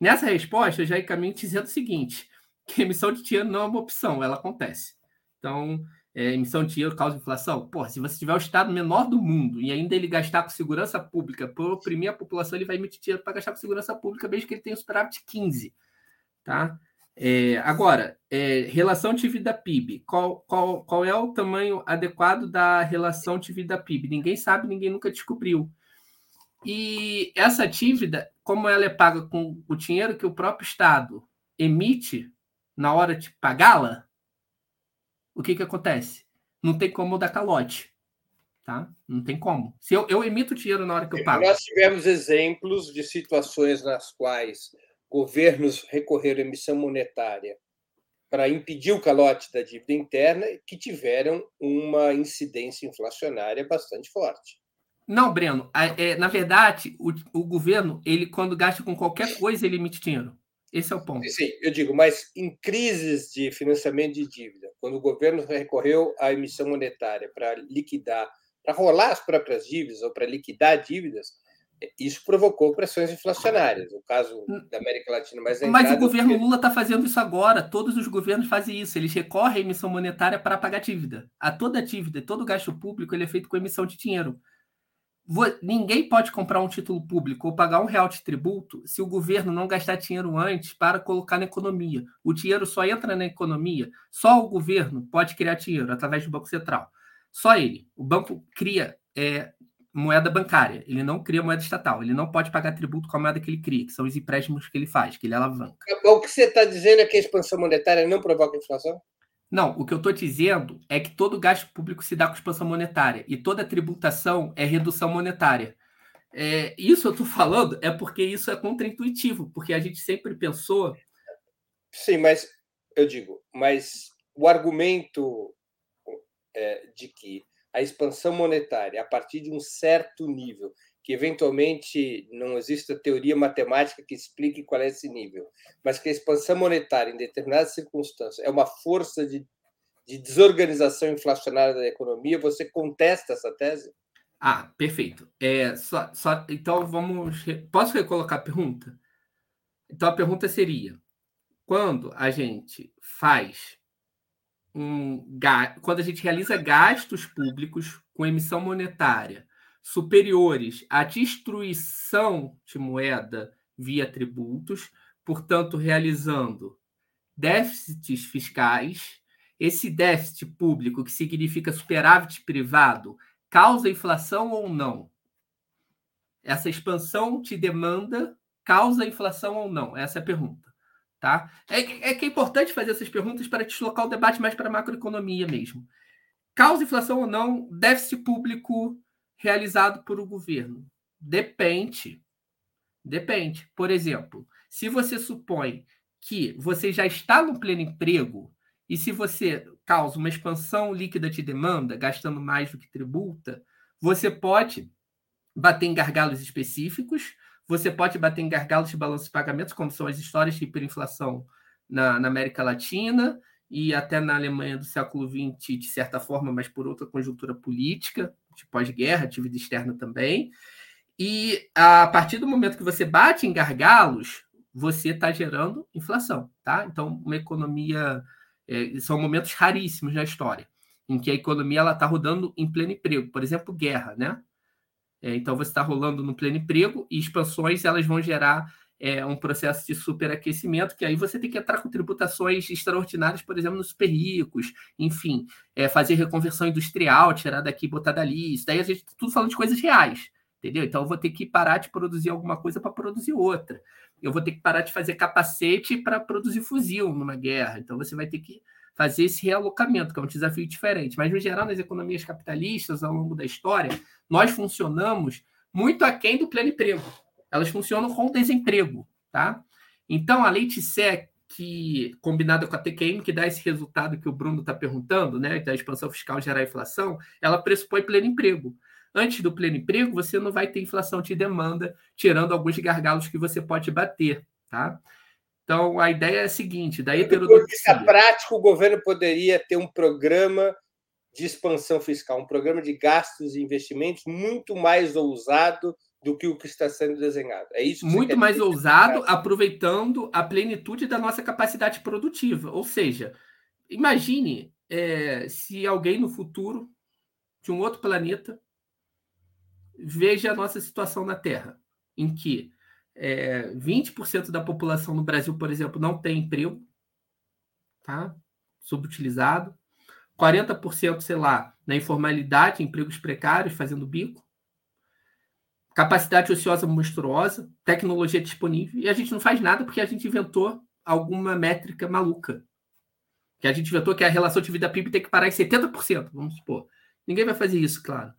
Nessa resposta, eu já encaminho dizendo o seguinte: <laughs> que emissão de dinheiro não é uma opção, ela acontece. Então, é, emissão de dinheiro causa inflação? Pô, se você tiver o estado menor do mundo e ainda ele gastar com segurança pública para oprimir a população, ele vai emitir dinheiro para gastar com segurança pública, mesmo que ele tenha superávit 15. Tá? É, agora, é, relação dívida-PIB. Qual, qual, qual é o tamanho adequado da relação dívida-PIB? Ninguém sabe, ninguém nunca descobriu. E essa dívida, como ela é paga com o dinheiro que o próprio Estado emite na hora de pagá-la, o que, que acontece? Não tem como dar calote. Tá? Não tem como. Se eu, eu emito dinheiro na hora que eu pago.
Nós tivemos exemplos de situações nas quais governos recorreram à emissão monetária para impedir o calote da dívida interna que tiveram uma incidência inflacionária bastante forte.
Não, Breno. É, na verdade, o, o governo, ele quando gasta com qualquer coisa, ele emite dinheiro. Esse é o ponto.
Sim, eu digo, mas em crises de financiamento de dívida, quando o governo recorreu à emissão monetária para liquidar, para rolar as próprias dívidas ou para liquidar dívidas, isso provocou pressões inflacionárias. O caso hum. da América Latina mais
Mas o governo porque... Lula está fazendo isso agora. Todos os governos fazem isso. Eles recorrem à emissão monetária para pagar dívida. A toda dívida, todo gasto público, ele é feito com emissão de dinheiro. Ninguém pode comprar um título público ou pagar um real de tributo se o governo não gastar dinheiro antes para colocar na economia. O dinheiro só entra na economia, só o governo pode criar dinheiro através do Banco Central. Só ele. O banco cria é, moeda bancária, ele não cria moeda estatal, ele não pode pagar tributo com a moeda que ele cria, que são os empréstimos que ele faz, que ele alavanca.
O que você está dizendo é que a expansão monetária não provoca inflação?
Não, o que eu estou dizendo é que todo gasto público se dá com expansão monetária e toda tributação é redução monetária. É, isso eu estou <laughs> falando é porque isso é contraintuitivo, porque a gente sempre pensou.
Sim, mas eu digo, mas o argumento é, de que a expansão monetária, a partir de um certo nível, que eventualmente não existe a teoria matemática que explique qual é esse nível, mas que a expansão monetária, em determinadas circunstâncias, é uma força de, de desorganização inflacionária da economia, você contesta essa tese?
Ah, perfeito. É, só, só, então vamos. Posso recolocar a pergunta? Então a pergunta seria: quando a gente faz um quando a gente realiza gastos públicos com emissão monetária superiores à destruição de moeda via tributos, portanto, realizando déficits fiscais. Esse déficit público, que significa superávit privado, causa inflação ou não? Essa expansão de demanda causa inflação ou não? Essa é a pergunta. Tá? É, é que é importante fazer essas perguntas para deslocar o debate mais para a macroeconomia mesmo. Causa inflação ou não déficit público realizado por o governo? Depende. Depende. Por exemplo, se você supõe que você já está no pleno emprego e se você causa uma expansão líquida de demanda, gastando mais do que tributa, você pode bater em gargalos específicos, você pode bater em gargalos de balanço de pagamentos, como são as histórias de hiperinflação na, na América Latina e até na Alemanha do século XX, de certa forma, mas por outra conjuntura política de pós-guerra, dívida externa também. E a partir do momento que você bate em gargalos, você está gerando inflação, tá? Então, uma economia é, são momentos raríssimos na história em que a economia ela está rodando em pleno emprego, por exemplo, guerra, né? É, então você está rolando no pleno emprego e expansões elas vão gerar é, um processo de superaquecimento, que aí você tem que entrar com tributações extraordinárias, por exemplo, nos super ricos, enfim, é, fazer reconversão industrial, tirar daqui botar dali. Isso daí a gente tudo falando de coisas reais, entendeu? Então eu vou ter que parar de produzir alguma coisa para produzir outra. Eu vou ter que parar de fazer capacete para produzir fuzil numa guerra. Então você vai ter que fazer esse realocamento, que é um desafio diferente. Mas, no geral, nas economias capitalistas, ao longo da história, nós funcionamos muito aquém do pleno emprego elas funcionam com desemprego, tá? Então, a Leite-Sé, que combinada com a TQM, que dá esse resultado que o Bruno está perguntando, né, da expansão fiscal gerar inflação, ela pressupõe pleno emprego. Antes do pleno emprego, você não vai ter inflação de demanda, tirando alguns gargalos que você pode bater, tá? Então, a ideia é a seguinte, da
heterodoxia... Do prático, o governo poderia ter um programa de expansão fiscal, um programa de gastos e investimentos muito mais ousado do que o que está sendo desenhado. É isso.
Muito mais ousado, aproveitando a plenitude da nossa capacidade produtiva. Ou seja, imagine é, se alguém no futuro de um outro planeta veja a nossa situação na Terra, em que é, 20% da população no Brasil, por exemplo, não tem emprego, tá? Subutilizado. 40%, sei lá, na informalidade, empregos precários, fazendo bico capacidade ociosa monstruosa, tecnologia disponível, e a gente não faz nada porque a gente inventou alguma métrica maluca. Que a gente inventou que a relação de vida PIB tem que parar em 70%, vamos supor. Ninguém vai fazer isso, claro.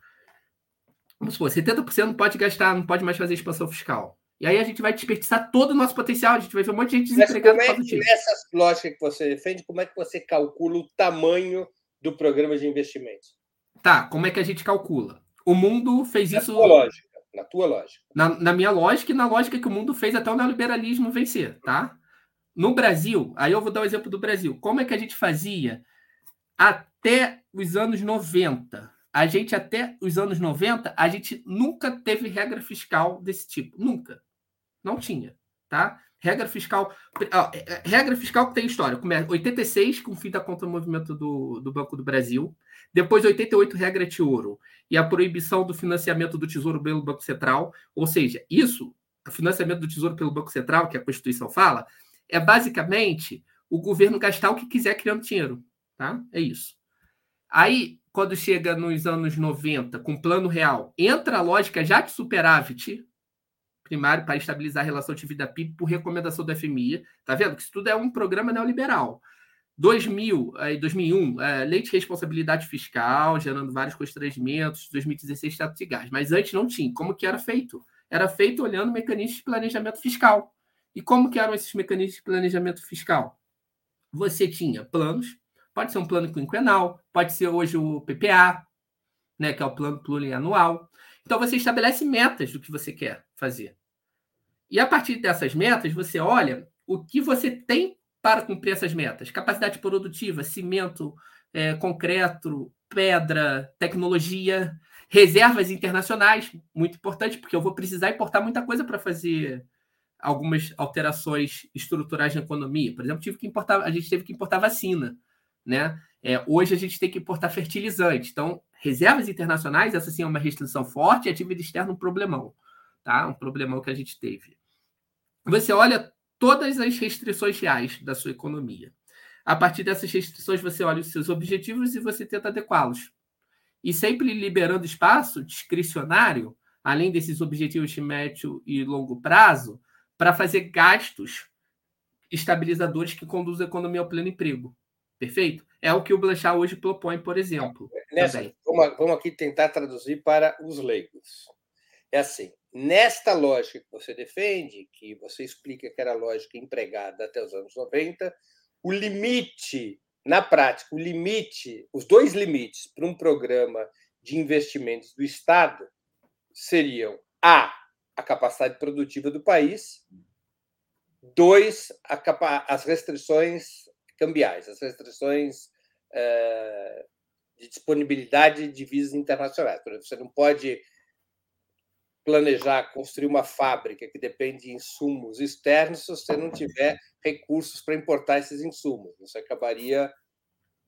Vamos supor, 70% não pode gastar, não pode mais fazer expansão fiscal. E aí a gente vai desperdiçar todo o nosso potencial, a gente vai ver um monte de gente desempregada.
Como é que, nessas lógicas que você defende, como é que você calcula o tamanho do programa de investimentos?
Tá, como é que a gente calcula? O mundo fez
é
isso.
Lógica na tua lógica.
Na, na, minha lógica e na lógica que o mundo fez até o neoliberalismo vencer, tá? No Brasil, aí eu vou dar o um exemplo do Brasil. Como é que a gente fazia até os anos 90? A gente, até os anos 90, a gente nunca teve regra fiscal desse tipo. Nunca. Não tinha, tá? Regra fiscal. É, é, regra fiscal que tem história. Começa 86, com o fim da conta do movimento do, do Banco do Brasil. Depois, 88, regra de ouro. E a proibição do financiamento do Tesouro pelo Banco Central. Ou seja, isso, o financiamento do Tesouro pelo Banco Central, que a Constituição fala, é basicamente o governo gastar o que quiser criando dinheiro. Tá? É isso. Aí, quando chega nos anos 90, com plano real, entra a lógica já de superávit, primário para estabilizar a relação de vida PIB por recomendação do FMI. Tá vendo que isso tudo é um programa neoliberal. 2000, 2001, é, lei de responsabilidade fiscal, gerando vários constrangimentos, 2016, status de gás. Mas antes não tinha. Como que era feito? Era feito olhando mecanismos de planejamento fiscal. E como que eram esses mecanismos de planejamento fiscal? Você tinha planos, pode ser um plano quinquenal, pode ser hoje o PPA, né, que é o plano plurianual. Então você estabelece metas do que você quer fazer. E a partir dessas metas, você olha o que você tem para cumprir essas metas. Capacidade produtiva, cimento, é, concreto, pedra, tecnologia, reservas internacionais, muito importante, porque eu vou precisar importar muita coisa para fazer algumas alterações estruturais na economia. Por exemplo, tive que importar, a gente teve que importar vacina, né? É, hoje a gente tem que importar fertilizante. Então, reservas internacionais, essa sim é uma restrição forte, e a dívida externa um problemão, tá? Um problemão que a gente teve. Você olha todas as restrições reais da sua economia. A partir dessas restrições, você olha os seus objetivos e você tenta adequá-los. E sempre liberando espaço discricionário, além desses objetivos de médio e longo prazo, para fazer gastos estabilizadores que conduzam a economia ao pleno emprego. Perfeito? É o que o Blanchard hoje propõe, por exemplo.
Nessa, vamos, vamos aqui tentar traduzir para os leigos. É assim: nesta lógica que você defende, que você explica que era a lógica empregada até os anos 90, o limite, na prática, o limite, os dois limites para um programa de investimentos do Estado seriam A, a capacidade produtiva do país, dois, capa as restrições cambiais, as restrições é, de disponibilidade de divisas internacionais. Por exemplo, você não pode planejar construir uma fábrica que depende de insumos externos se você não tiver recursos para importar esses insumos. Você acabaria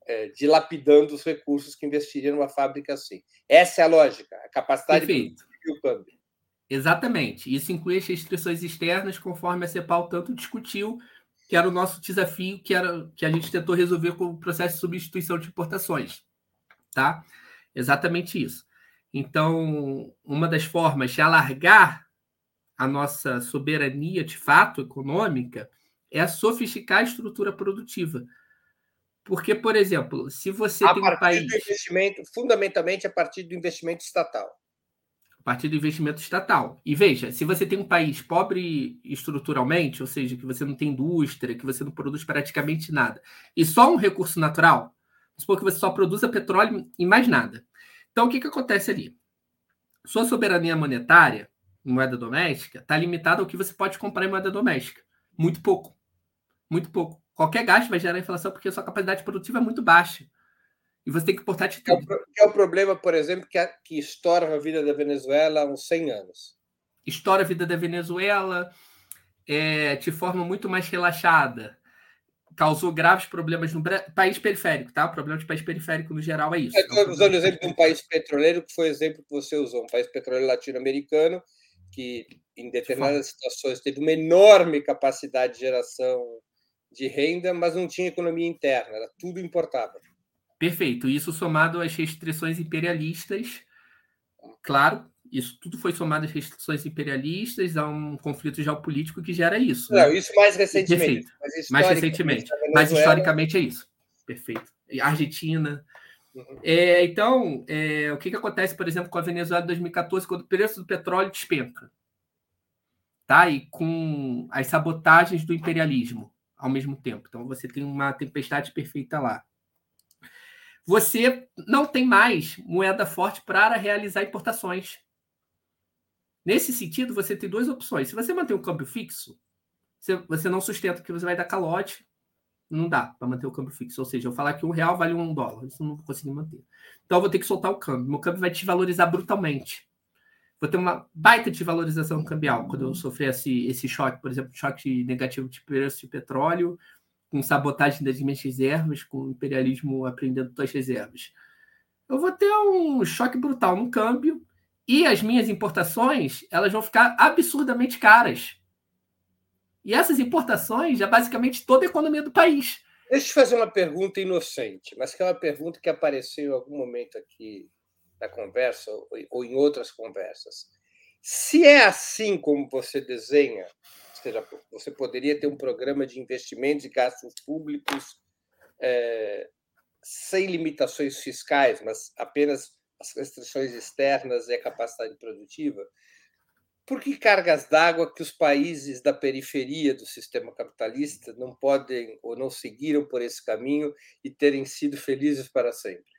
é, dilapidando os recursos que investiria numa fábrica assim. Essa é a lógica. A capacidade subir o câmbio.
Exatamente. Isso inclui as restrições externas, conforme a CEPAL tanto discutiu, que era o nosso desafio, que era que a gente tentou resolver com o processo de substituição de importações. Tá? Exatamente isso. Então, uma das formas de alargar a nossa soberania de fato econômica é sofisticar a estrutura produtiva. Porque, por exemplo, se você
a
tem
um país. Do investimento, fundamentalmente a partir do investimento estatal.
A partir do investimento estatal. E veja, se você tem um país pobre estruturalmente, ou seja, que você não tem indústria, que você não produz praticamente nada, e só um recurso natural, vamos supor que você só produza petróleo e mais nada. Então, o que, que acontece ali? Sua soberania monetária, em moeda doméstica, está limitada ao que você pode comprar em moeda doméstica. Muito pouco. Muito pouco. Qualquer gasto vai gerar inflação porque a sua capacidade produtiva é muito baixa. E você tem que importar de tudo.
Que é o problema, por exemplo, que, a, que estoura a vida da Venezuela há uns 100 anos.
Estoura a vida da Venezuela, é, de forma muito mais relaxada causou graves problemas no país periférico, tá? O problema de país periférico no geral é isso.
Estou é usando o exemplo de um país petroleiro, que foi o exemplo que você usou, um país petroleiro latino-americano, que em determinadas situações teve uma enorme capacidade de geração de renda, mas não tinha economia interna, era tudo importado.
Perfeito. Isso somado às restrições imperialistas, claro, isso tudo foi somado às restrições imperialistas, a um conflito geopolítico que gera isso.
Não, né? isso mais recentemente.
Mas mais recentemente. Mas historicamente é isso. Perfeito. Argentina. Uhum. É, então, é, o que, que acontece, por exemplo, com a Venezuela em 2014, quando o preço do petróleo despenca? Tá? E com as sabotagens do imperialismo ao mesmo tempo. Então, você tem uma tempestade perfeita lá. Você não tem mais moeda forte para realizar importações. Nesse sentido, você tem duas opções. Se você manter um câmbio fixo, você não sustenta que você vai dar calote. Não dá para manter o câmbio fixo. Ou seja, eu falar que um real vale um dólar. Isso eu não vou conseguir manter. Então eu vou ter que soltar o câmbio. Meu câmbio vai te valorizar brutalmente. Vou ter uma baita de valorização cambial quando eu sofrer esse, esse choque, por exemplo, choque negativo de preço de petróleo, com sabotagem das minhas reservas, com o imperialismo apreendendo suas reservas. Eu vou ter um choque brutal no câmbio e as minhas importações, elas vão ficar absurdamente caras. E essas importações é basicamente toda a economia do país.
Deixa eu te fazer uma pergunta inocente, mas que é uma pergunta que apareceu em algum momento aqui na conversa ou em outras conversas. Se é assim como você desenha, ou seja, você poderia ter um programa de investimentos e gastos públicos é, sem limitações fiscais, mas apenas as restrições externas e a capacidade produtiva, por que cargas d'água que os países da periferia do sistema capitalista não podem ou não seguiram por esse caminho e terem sido felizes para sempre?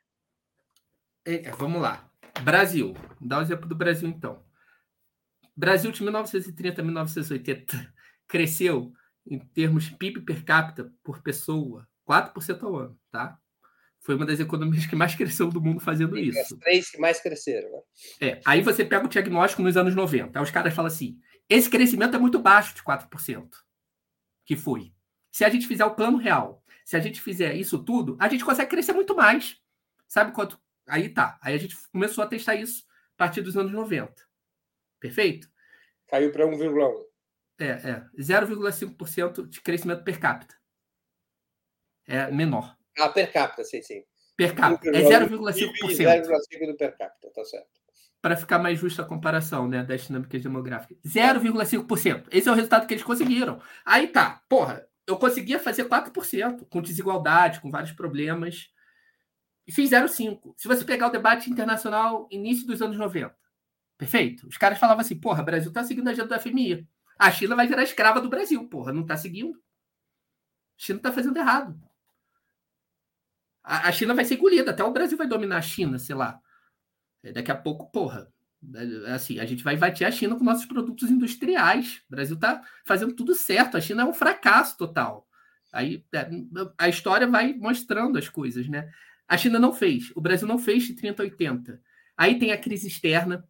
É, vamos lá. Brasil. Dá o um exemplo do Brasil, então. Brasil de 1930 a 1980 cresceu em termos PIB per capita por pessoa 4% ao ano, tá? Foi uma das economias que mais cresceu do mundo fazendo isso. As
três que mais cresceram. Né?
É, aí você pega o diagnóstico nos anos 90. Aí os caras falam assim: esse crescimento é muito baixo de 4%. Que foi. Se a gente fizer o plano real, se a gente fizer isso tudo, a gente consegue crescer muito mais. Sabe quanto? Aí tá. Aí a gente começou a testar isso a partir dos anos 90. Perfeito?
Caiu para 1,1.
É, é. 0,5% de crescimento per capita. É menor.
Ah, per capita, sim, sim.
Per capita. É 0,5%.
0,5% do per capita, tá certo.
Para ficar mais justa a comparação né, das dinâmicas demográficas. 0,5%. Esse é o resultado que eles conseguiram. Aí tá, porra, eu conseguia fazer 4%, com desigualdade, com vários problemas. E fiz 0,5%. Se você pegar o debate internacional início dos anos 90, perfeito? Os caras falavam assim, porra, o Brasil tá seguindo a agenda da FMI. A China vai virar escrava do Brasil, porra, não tá seguindo. A China tá fazendo errado. A, China vai ser engolida, até o Brasil vai dominar a China, sei lá. É, daqui a pouco, porra. É, assim, a gente vai invadir a China com nossos produtos industriais. O Brasil está fazendo tudo certo. A China é um fracasso total. Aí a história vai mostrando as coisas, né? A China não fez, o Brasil não fez de 30 a 80. Aí tem a crise externa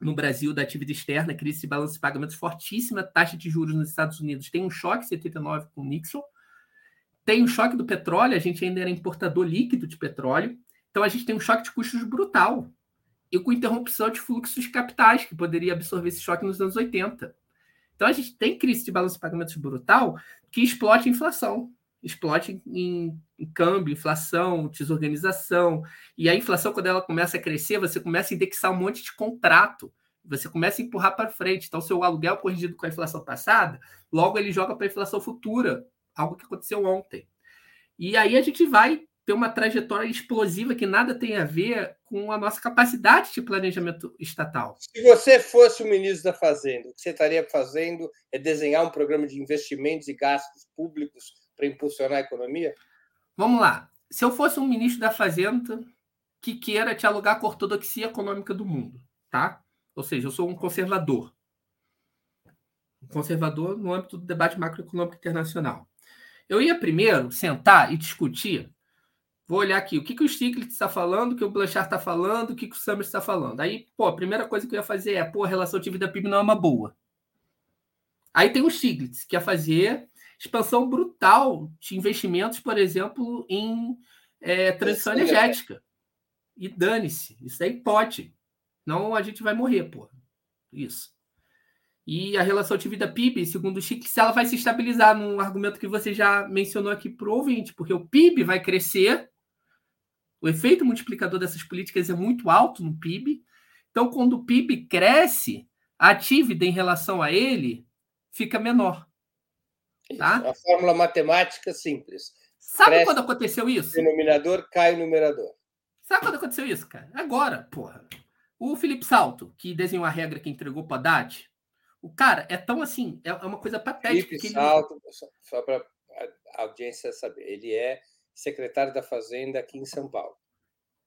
no Brasil, da atividade externa, crise de balanço de pagamentos fortíssima, taxa de juros nos Estados Unidos. Tem um choque 79 com Nixon, tem o choque do petróleo, a gente ainda era importador líquido de petróleo, então a gente tem um choque de custos brutal. e com interrupção de fluxos de capitais, que poderia absorver esse choque nos anos 80. Então a gente tem crise de balanço de pagamentos brutal que explode a inflação, explode em, em câmbio, inflação, desorganização. E a inflação, quando ela começa a crescer, você começa a indexar um monte de contrato. Você começa a empurrar para frente. Então, seu aluguel corrigido com a inflação passada, logo ele joga para a inflação futura, algo que aconteceu ontem. E aí a gente vai ter uma trajetória explosiva que nada tem a ver com a nossa capacidade de planejamento estatal.
Se você fosse o ministro da Fazenda, o que você estaria fazendo é desenhar um programa de investimentos e gastos públicos para impulsionar a economia?
Vamos lá. Se eu fosse um ministro da Fazenda que queira te alugar com a ortodoxia econômica do mundo, tá? Ou seja, eu sou um conservador. Um conservador no âmbito do debate macroeconômico internacional. Eu ia primeiro sentar e discutir Vou olhar aqui o que, que o Stiglitz está falando, o que o Blanchard está falando, o que, que o Summers está falando. Aí, pô, a primeira coisa que eu ia fazer é, pô, a relação dívida-PIB não é uma boa. Aí tem o Stiglitz, que ia fazer expansão brutal de investimentos, por exemplo, em é, transição energética. E dane-se, isso aí pode. Não a gente vai morrer, pô. Isso. E a relação dívida-PIB, segundo o Stiglitz, ela vai se estabilizar num argumento que você já mencionou aqui para o ouvinte, porque o PIB vai crescer o efeito multiplicador dessas políticas é muito alto no PIB. Então, quando o PIB cresce, a dívida em relação a ele fica menor. Tá?
A fórmula matemática simples.
Sabe cresce quando aconteceu isso?
O denominador cai o numerador.
Sabe quando aconteceu isso, cara? Agora, porra. O Felipe Salto, que desenhou a regra que entregou para Haddad, o cara é tão assim, é uma coisa patética.
Felipe Salto, ele... só para a audiência saber, ele é secretário da Fazenda aqui em São Paulo.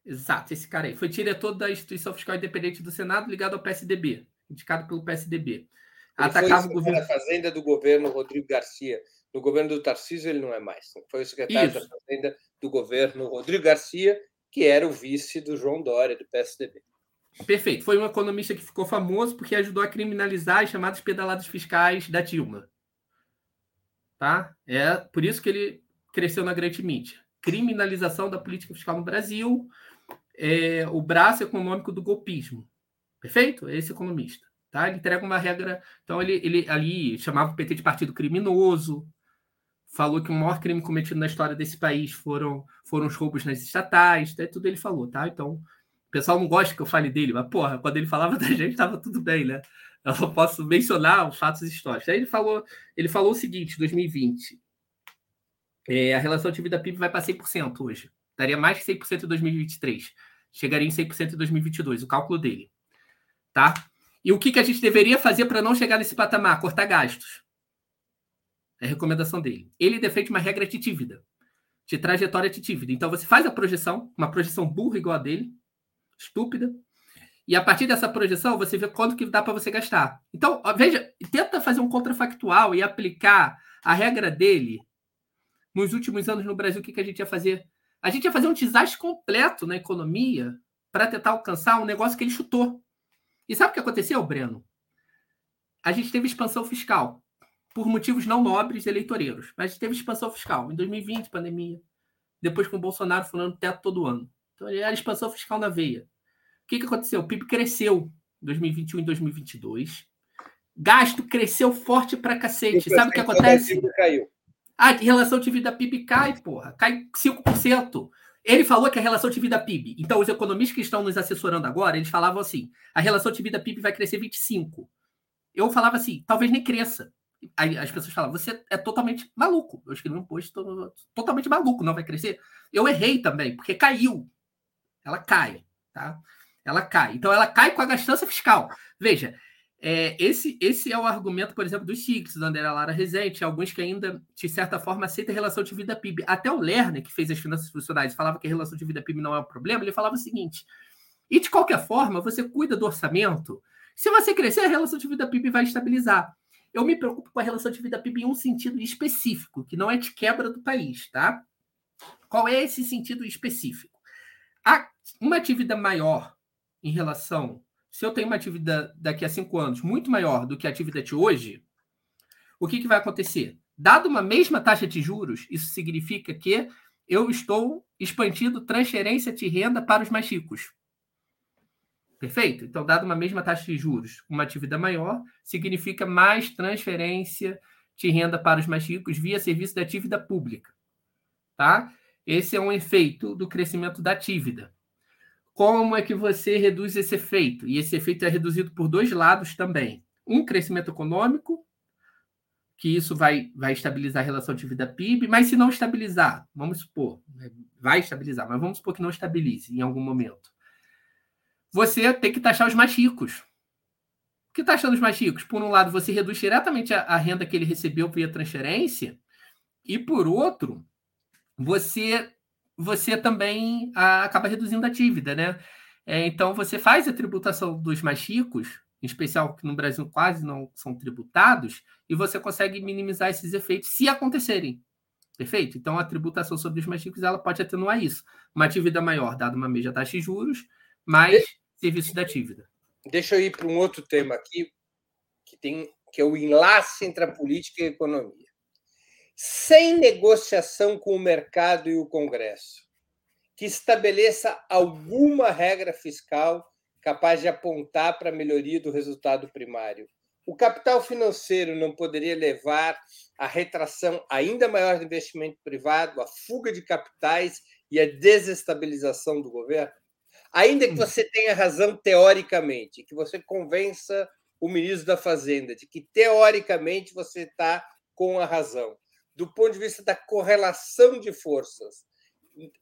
Exato, esse cara aí. Foi diretor da Instituição Fiscal Independente do Senado, ligado ao PSDB, indicado pelo PSDB. Ele
Atacava foi o governo da Fazenda do governo Rodrigo Garcia. No governo do Tarcísio ele não é mais. Foi o secretário Isso. da Fazenda do governo Rodrigo Garcia, que era o vice do João Dória, do PSDB.
Perfeito. Foi um economista que ficou famoso porque ajudou a criminalizar as chamadas pedaladas fiscais da Dilma. Tá? É por isso que ele cresceu na grande mídia criminalização da política fiscal no Brasil, é, o braço econômico do golpismo. Perfeito? Esse economista. Tá? Ele entrega uma regra. Então, ele, ele ali chamava o PT de partido criminoso, falou que o maior crime cometido na história desse país foram, foram os roubos nas estatais, tá? tudo ele falou, tá? Então, pessoal não gosta que eu fale dele, mas, porra, quando ele falava <laughs> da gente, estava tudo bem, né? Eu só posso mencionar os fatos históricos. Aí ele falou, ele falou o seguinte, 2020, é, a relação dívida-PIB vai para 100% hoje. Daria mais que 100% em 2023. Chegaria em 100% em 2022, o cálculo dele. Tá? E o que, que a gente deveria fazer para não chegar nesse patamar? Cortar gastos. É a recomendação dele. Ele defende uma regra de dívida, de trajetória de dívida. Então você faz a projeção, uma projeção burra igual a dele, estúpida, e a partir dessa projeção você vê quanto que dá para você gastar. Então, veja, tenta fazer um contrafactual e aplicar a regra dele nos últimos anos no Brasil, o que, que a gente ia fazer? A gente ia fazer um desastre completo na economia para tentar alcançar um negócio que ele chutou. E sabe o que aconteceu, Breno? A gente teve expansão fiscal, por motivos não nobres eleitoreiros, mas teve expansão fiscal. Em 2020, pandemia. Depois com o Bolsonaro falando teto todo ano. Então, era expansão fiscal na veia. O que, que aconteceu? O PIB cresceu em 2021 e 2022. Gasto cresceu forte pra cacete. Sabe o que acontece?
Caiu.
A relação de vida PIB cai, porra, cai 5%. Ele falou que a relação de vida PIB. Então, os economistas que estão nos assessorando agora, eles falavam assim: a relação de vida PIB vai crescer 25. Eu falava assim, talvez nem cresça. Aí as pessoas falavam, você é totalmente maluco. Eu escrevi um post totalmente maluco, não vai crescer. Eu errei também, porque caiu. Ela cai, tá? Ela cai. Então ela cai com a gastança fiscal. Veja, é, esse, esse é o argumento, por exemplo, dos SIGs, da André Lara Rezende, alguns que ainda, de certa forma, aceitam a relação de vida PIB. Até o Lerner, que fez as finanças funcionais, falava que a relação de vida PIB não é um problema, ele falava o seguinte: e de qualquer forma, você cuida do orçamento. Se você crescer, a relação de vida PIB vai estabilizar. Eu me preocupo com a relação de vida PIB em um sentido específico, que não é de quebra do país, tá? Qual é esse sentido específico? Uma dívida maior em relação se eu tenho uma dívida daqui a cinco anos muito maior do que a dívida de hoje, o que, que vai acontecer? Dado uma mesma taxa de juros, isso significa que eu estou expandindo transferência de renda para os mais ricos. Perfeito? Então, dado uma mesma taxa de juros, uma dívida maior, significa mais transferência de renda para os mais ricos via serviço da dívida pública. Tá? Esse é um efeito do crescimento da dívida. Como é que você reduz esse efeito? E esse efeito é reduzido por dois lados também. Um crescimento econômico, que isso vai, vai estabilizar a relação dívida PIB, mas se não estabilizar, vamos supor, né, vai estabilizar, mas vamos supor que não estabilize em algum momento. Você tem que taxar os mais ricos. O que taxando os mais ricos? Por um lado, você reduz diretamente a, a renda que ele recebeu via transferência, e por outro, você você também acaba reduzindo a dívida, né? É, então você faz a tributação dos mais ricos, em especial que no Brasil quase não são tributados, e você consegue minimizar esses efeitos se acontecerem. Perfeito? Então a tributação sobre os mais ricos ela pode atenuar isso. Uma dívida maior, dada uma mesma taxa de juros, mais de... serviço da dívida.
Deixa eu ir para um outro tema aqui, que tem que é o enlace entre a política e a economia sem negociação com o mercado e o Congresso, que estabeleça alguma regra fiscal capaz de apontar para a melhoria do resultado primário. O capital financeiro não poderia levar à retração ainda maior do investimento privado, à fuga de capitais e à desestabilização do governo? Ainda que hum. você tenha razão teoricamente, que você convença o ministro da Fazenda de que teoricamente você está com a razão do ponto de vista da correlação de forças,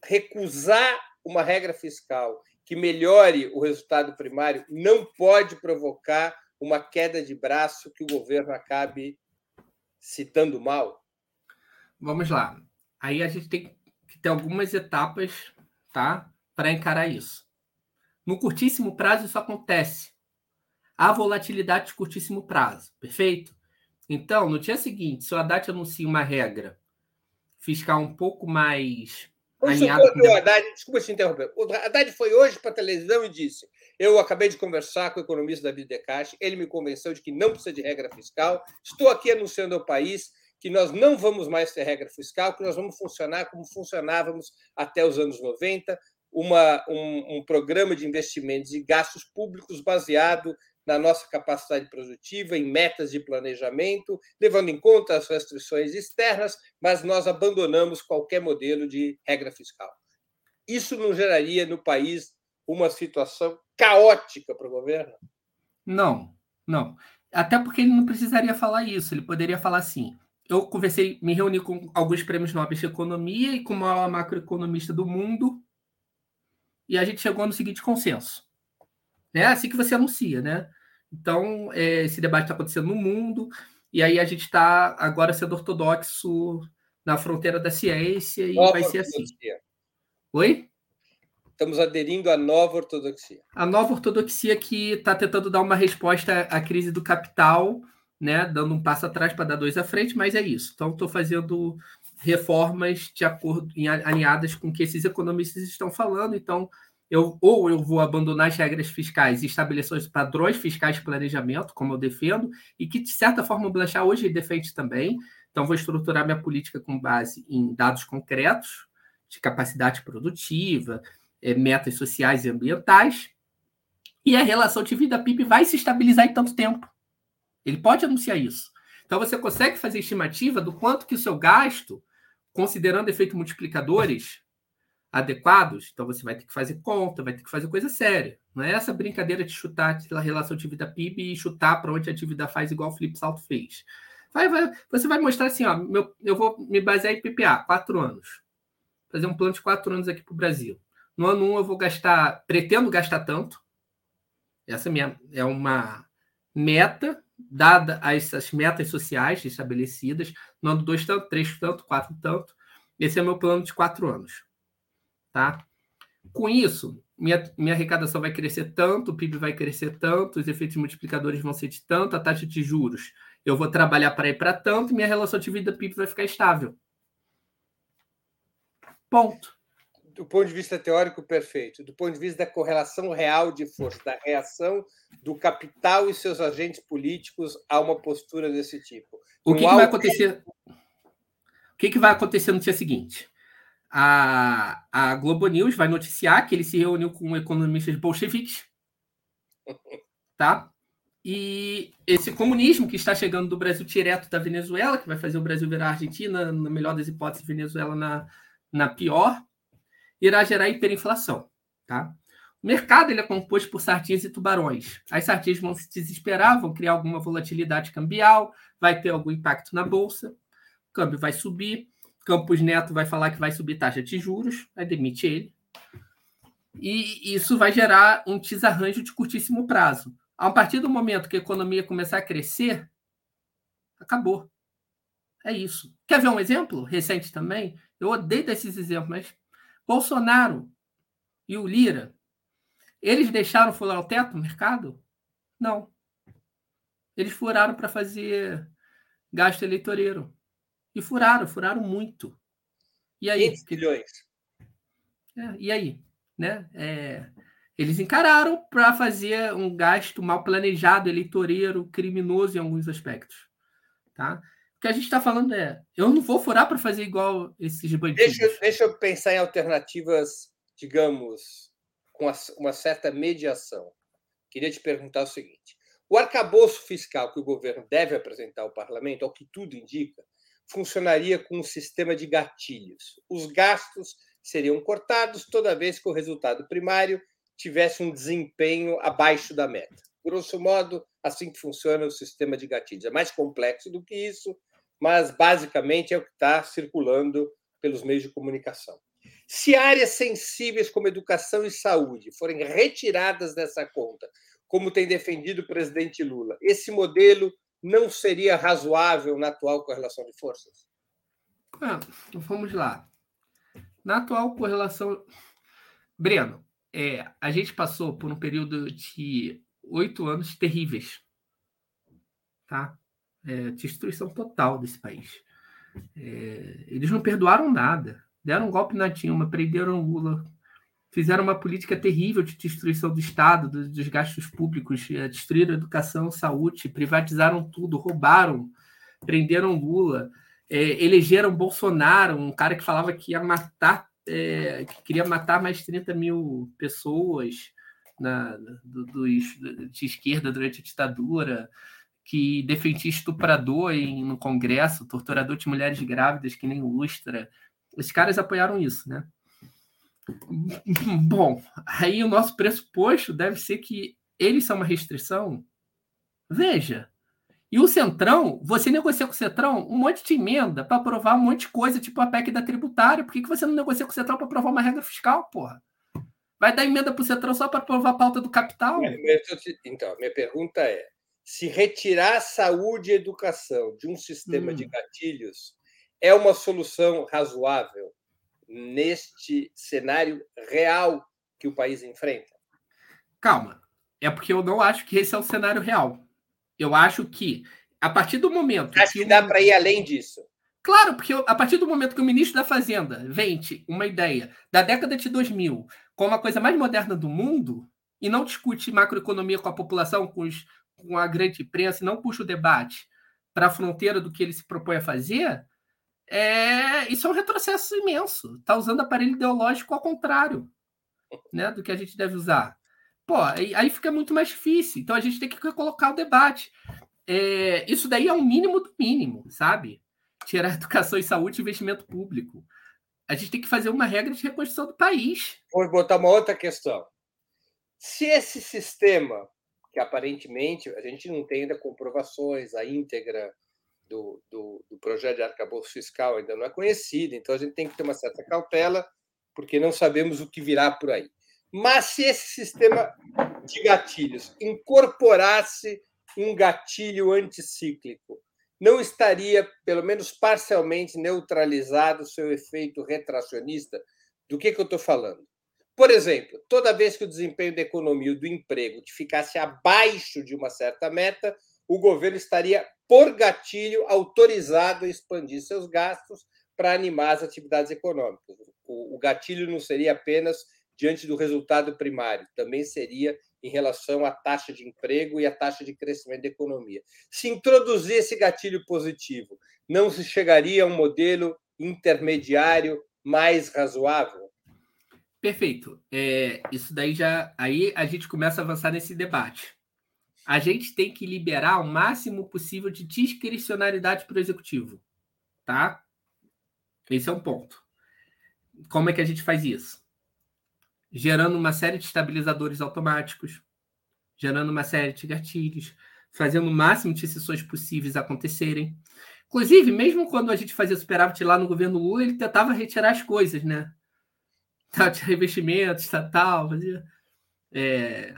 recusar uma regra fiscal que melhore o resultado primário não pode provocar uma queda de braço que o governo acabe citando mal?
Vamos lá. Aí a gente tem que ter algumas etapas, tá, para encarar isso. No curtíssimo prazo isso acontece. Há volatilidade de curtíssimo prazo, perfeito? Então, no dia seguinte, se o Haddad anuncia uma regra fiscal um pouco mais
alinhada... Com... O Haddad, desculpa te interromper. O Haddad foi hoje para a televisão e disse eu acabei de conversar com o economista David Decache, ele me convenceu de que não precisa de regra fiscal. Estou aqui anunciando ao país que nós não vamos mais ter regra fiscal, que nós vamos funcionar como funcionávamos até os anos 90, uma, um, um programa de investimentos e gastos públicos baseado na nossa capacidade produtiva, em metas de planejamento, levando em conta as restrições externas, mas nós abandonamos qualquer modelo de regra fiscal. Isso não geraria no país uma situação caótica para o governo?
Não, não. Até porque ele não precisaria falar isso, ele poderia falar assim. Eu conversei, me reuni com alguns prêmios Nobel de Economia e com o maior macroeconomista do mundo, e a gente chegou no seguinte consenso é assim que você anuncia, né? Então, é, esse debate está acontecendo no mundo, e aí a gente está agora sendo ortodoxo na fronteira da ciência e nova vai ser assim. Oi?
Estamos aderindo à nova ortodoxia.
A nova ortodoxia que está tentando dar uma resposta à crise do capital, né? Dando um passo atrás para dar dois à frente, mas é isso. Então, estou fazendo reformas de acordo em, alinhadas com o que esses economistas estão falando. Então, eu, ou eu vou abandonar as regras fiscais e estabelecer os padrões fiscais de planejamento, como eu defendo, e que, de certa forma, o Blanchard hoje defende também. Então, vou estruturar minha política com base em dados concretos, de capacidade produtiva, é, metas sociais e ambientais, e a relação de vida PIB vai se estabilizar em tanto tempo. Ele pode anunciar isso. Então, você consegue fazer estimativa do quanto que o seu gasto, considerando efeitos multiplicadores, adequados, então você vai ter que fazer conta, vai ter que fazer coisa séria. Não é essa brincadeira de chutar a relação dívida PIB e chutar para onde a dívida faz igual o Flip Salto fez. Vai, vai, você vai mostrar assim, ó, meu, eu vou me basear em PPA, quatro anos. Fazer um plano de quatro anos aqui para o Brasil. No ano um eu vou gastar, pretendo gastar tanto. Essa é minha, é uma meta dada essas metas sociais estabelecidas. No ano dois tanto, três tanto, quatro tanto. Esse é o meu plano de quatro anos tá? Com isso, minha, minha arrecadação vai crescer tanto, o PIB vai crescer tanto, os efeitos multiplicadores vão ser de tanto, a taxa de juros eu vou trabalhar para ir para tanto, e minha relação de vida PIB vai ficar estável. Ponto.
Do ponto de vista teórico, perfeito. Do ponto de vista da correlação real de força, da reação do capital e seus agentes políticos a uma postura desse tipo.
O que, que vai acontecer? O que, que vai acontecer no dia seguinte? A, a Globo News vai noticiar que ele se reuniu com economistas bolcheviques <laughs> Tá? E esse comunismo que está chegando do Brasil direto da Venezuela, que vai fazer o Brasil virar a Argentina, na melhor das hipóteses, Venezuela na, na pior, irá gerar hiperinflação. Tá? O mercado ele é composto por sardinhas e tubarões. As sardinhas vão se desesperar, vão criar alguma volatilidade cambial, vai ter algum impacto na bolsa, o câmbio vai subir, Campos Neto vai falar que vai subir taxa de juros, vai demitir ele. E isso vai gerar um desarranjo de curtíssimo prazo. A partir do momento que a economia começar a crescer, acabou. É isso. Quer ver um exemplo recente também? Eu odeio desses exemplos, mas Bolsonaro e o Lira, eles deixaram furar o teto no mercado? Não. Eles furaram para fazer gasto eleitoreiro. E furaram, furaram muito.
E aí? 500 bilhões.
É, e aí? Né? É, eles encararam para fazer um gasto mal planejado, eleitoreiro, criminoso em alguns aspectos. Tá? O que a gente está falando é: eu não vou furar para fazer igual esses bandidos.
Deixa, deixa eu pensar em alternativas, digamos, com uma certa mediação. Queria te perguntar o seguinte: o arcabouço fiscal que o governo deve apresentar ao parlamento, ao que tudo indica, funcionaria com um sistema de gatilhos. Os gastos seriam cortados toda vez que o resultado primário tivesse um desempenho abaixo da meta. Grosso modo, assim que funciona o sistema de gatilhos. É mais complexo do que isso, mas basicamente é o que está circulando pelos meios de comunicação. Se áreas sensíveis como educação e saúde forem retiradas dessa conta, como tem defendido o presidente Lula, esse modelo não seria razoável na atual correlação de forças?
Ah, vamos lá. Na atual correlação. Breno, é, a gente passou por um período de oito anos terríveis. Tá? É, destruição total desse país. É, eles não perdoaram nada. Deram um golpe na Dilma, prenderam Lula, fizeram uma política terrível de destruição do Estado, dos gastos públicos, eh, destruíram educação, saúde, privatizaram tudo, roubaram, prenderam Lula, é, elegeram Bolsonaro, um cara que falava que ia matar, é, que queria matar mais 30 mil pessoas na, do, dos, de esquerda durante a ditadura, que defendia estuprador em, no Congresso, torturador de mulheres grávidas, que nem Lustra. Os caras apoiaram isso, né? <laughs> Bom, aí o nosso pressuposto deve ser que eles são uma restrição. Veja. E o Centrão, você negocia com o Centrão um monte de emenda para aprovar um monte de coisa, tipo a PEC da tributária. Por que, que você não negocia com o Centrão para aprovar uma regra fiscal, porra? Vai dar emenda para o Centrão só para aprovar a pauta do capital?
Então, minha pergunta é: se retirar saúde e educação de um sistema hum. de gatilhos é uma solução razoável? Neste cenário real que o país enfrenta?
Calma. É porque eu não acho que esse é o cenário real. Eu acho que, a partir do momento.
Acho que, que dá para ir além disso.
Claro, porque a partir do momento que o ministro da Fazenda vende uma ideia da década de 2000 como a coisa mais moderna do mundo e não discute macroeconomia com a população, com, os, com a grande imprensa, e não puxa o debate para a fronteira do que ele se propõe a fazer, é, isso é um retrocesso imenso. Está usando aparelho ideológico ao contrário né, do que a gente deve usar. Pô, aí, fica muito mais difícil. Então a gente tem que colocar o debate. É, isso daí é o um mínimo do mínimo, sabe? Tirar <laughs> educação e saúde e investimento público. A gente tem que fazer uma regra de reconstrução do país.
Vou botar uma outra questão. Se esse sistema, que aparentemente a gente não tem ainda comprovações, a íntegra do, do, do projeto de arcabouço fiscal ainda não é conhecida, então a gente tem que ter uma certa cautela, porque não sabemos o que virá por aí. Mas se esse sistema de gatilhos incorporasse um gatilho anticíclico, não estaria, pelo menos parcialmente, neutralizado o seu efeito retracionista? Do que, que eu estou falando? Por exemplo, toda vez que o desempenho da economia e do emprego ficasse abaixo de uma certa meta, o governo estaria, por gatilho, autorizado a expandir seus gastos para animar as atividades econômicas. O, gatilho não seria apenas diante do resultado primário, também seria em relação à taxa de emprego e à taxa de crescimento da economia. Se introduzir esse gatilho positivo, não se chegaria a um modelo intermediário mais razoável?
Perfeito. É, isso daí já. Aí a gente começa a avançar nesse debate. A gente tem que liberar o máximo possível de discricionariedade para o executivo. Tá? Esse é um ponto. Como é que a gente faz isso? Gerando uma série de estabilizadores automáticos, gerando uma série de gatilhos, fazendo o máximo de exceções possíveis acontecerem. Inclusive, mesmo quando a gente fazia superávit lá no governo Lula, ele tentava retirar as coisas, né? Tinha investimentos, estatal, fazia. É,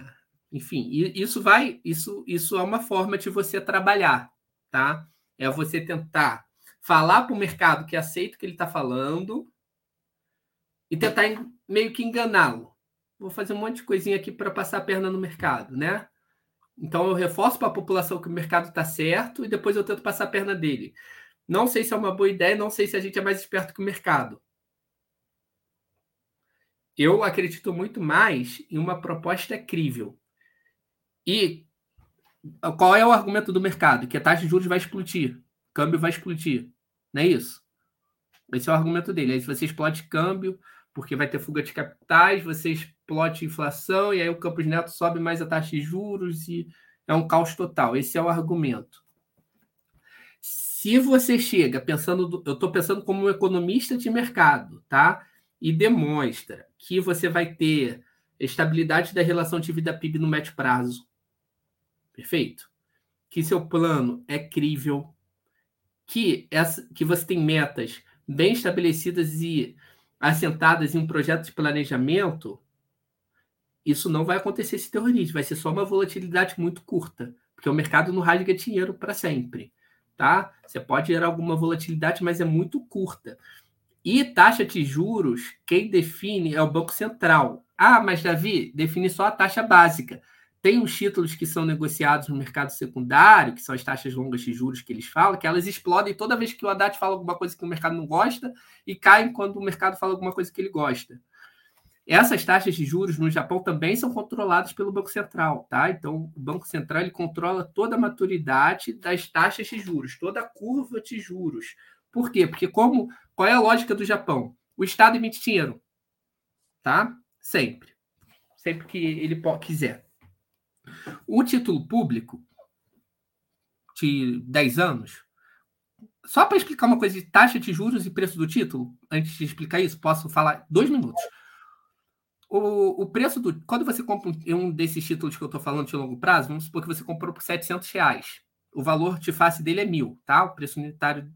enfim, isso vai, isso, isso é uma forma de você trabalhar, tá? É você tentar falar para o mercado que aceita o que ele está falando e tentar meio que enganá-lo. Vou fazer um monte de coisinha aqui para passar a perna no mercado, né? Então eu reforço para a população que o mercado está certo e depois eu tento passar a perna dele. Não sei se é uma boa ideia, não sei se a gente é mais esperto que o mercado. Eu acredito muito mais em uma proposta crível. E qual é o argumento do mercado? Que a taxa de juros vai explodir, câmbio vai explodir. Não é isso? Esse é o argumento dele. Aí você explode câmbio, porque vai ter fuga de capitais, você explode inflação, e aí o Campos Neto sobe mais a taxa de juros e é um caos total. Esse é o argumento. Se você chega pensando, eu estou pensando como um economista de mercado, tá? E demonstra que você vai ter estabilidade da relação de vida PIB no médio prazo, Perfeito? Que seu plano é crível, que, essa, que você tem metas bem estabelecidas e assentadas em um projeto de planejamento, isso não vai acontecer esse terrorismo, vai ser só uma volatilidade muito curta, porque o mercado não rasga dinheiro para sempre, tá? Você pode gerar alguma volatilidade, mas é muito curta. E taxa de juros, quem define é o Banco Central. Ah, mas Davi, define só a taxa básica. Tem os títulos que são negociados no mercado secundário, que são as taxas longas de juros que eles falam, que elas explodem toda vez que o Haddad fala alguma coisa que o mercado não gosta e caem quando o mercado fala alguma coisa que ele gosta. Essas taxas de juros no Japão também são controladas pelo Banco Central, tá? Então, o Banco Central ele controla toda a maturidade das taxas de juros, toda a curva de juros. Por quê? Porque como qual é a lógica do Japão? O Estado emite dinheiro, tá? Sempre. Sempre que ele quiser. O título público de 10 anos, só para explicar uma coisa de taxa de juros e preço do título, antes de explicar isso, posso falar dois minutos. O, o preço do. Quando você compra um, desses títulos que eu estou falando de longo prazo, vamos supor que você comprou por 700 reais. O valor de face dele é mil, tá? O preço unitário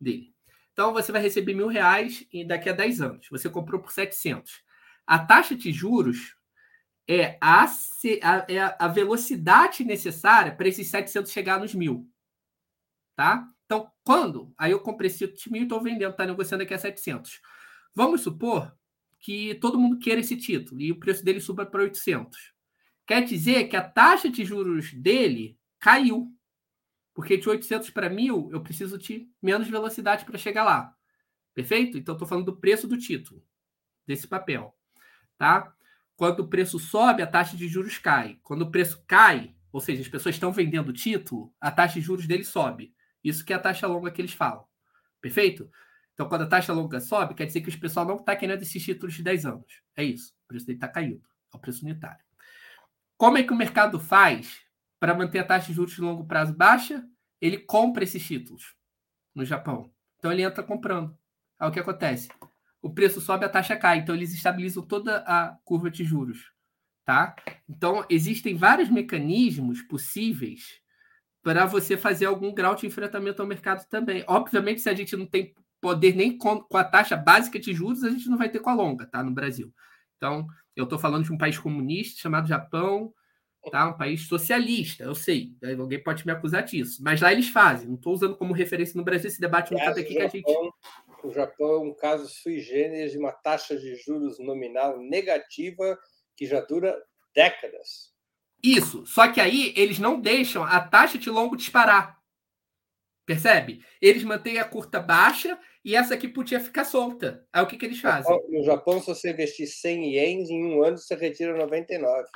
dele. Então você vai receber mil reais daqui a 10 anos. Você comprou por 700. A taxa de juros é a, é a velocidade necessária para esses 700 chegar nos mil. Tá? Então, quando? Aí eu comprei esse título e estou vendendo, está negociando aqui a 700. Vamos supor que todo mundo queira esse título e o preço dele suba para 800. Quer dizer que a taxa de juros dele caiu. Porque de 800 para 1000, eu preciso de menos velocidade para chegar lá. Perfeito? Então, estou falando do preço do título, desse papel. Tá? Quando o preço sobe, a taxa de juros cai. Quando o preço cai, ou seja, as pessoas estão vendendo o título, a taxa de juros dele sobe. Isso que é a taxa longa que eles falam. Perfeito? Então, quando a taxa longa sobe, quer dizer que o pessoal não está querendo esses títulos de 10 anos. É isso. O preço dele está caindo. É o preço unitário. Como é que o mercado faz para manter a taxa de juros de longo prazo baixa? Ele compra esses títulos no Japão. Então, ele entra comprando. Aí o que acontece? O preço sobe, a taxa cai. Então, eles estabilizam toda a curva de juros. Tá? Então, existem vários mecanismos possíveis para você fazer algum grau de enfrentamento ao mercado também. Obviamente, se a gente não tem poder nem com, a taxa básica de juros, a gente não vai ter com a longa, tá? No Brasil. Então, eu estou falando de um país comunista chamado Japão, tá? Um país socialista, eu sei. Alguém pode me acusar disso. Mas lá eles fazem. Não estou usando como referência no Brasil esse debate não está aqui que a gente
o Japão é um caso sui generis de uma taxa de juros nominal negativa que já dura décadas.
Isso. Só que aí eles não deixam a taxa de longo disparar. Percebe? Eles mantêm a curta baixa e essa aqui podia ficar solta. Aí o que, que eles fazem?
No Japão, se você investir 100 ienes, em um ano você retira 99.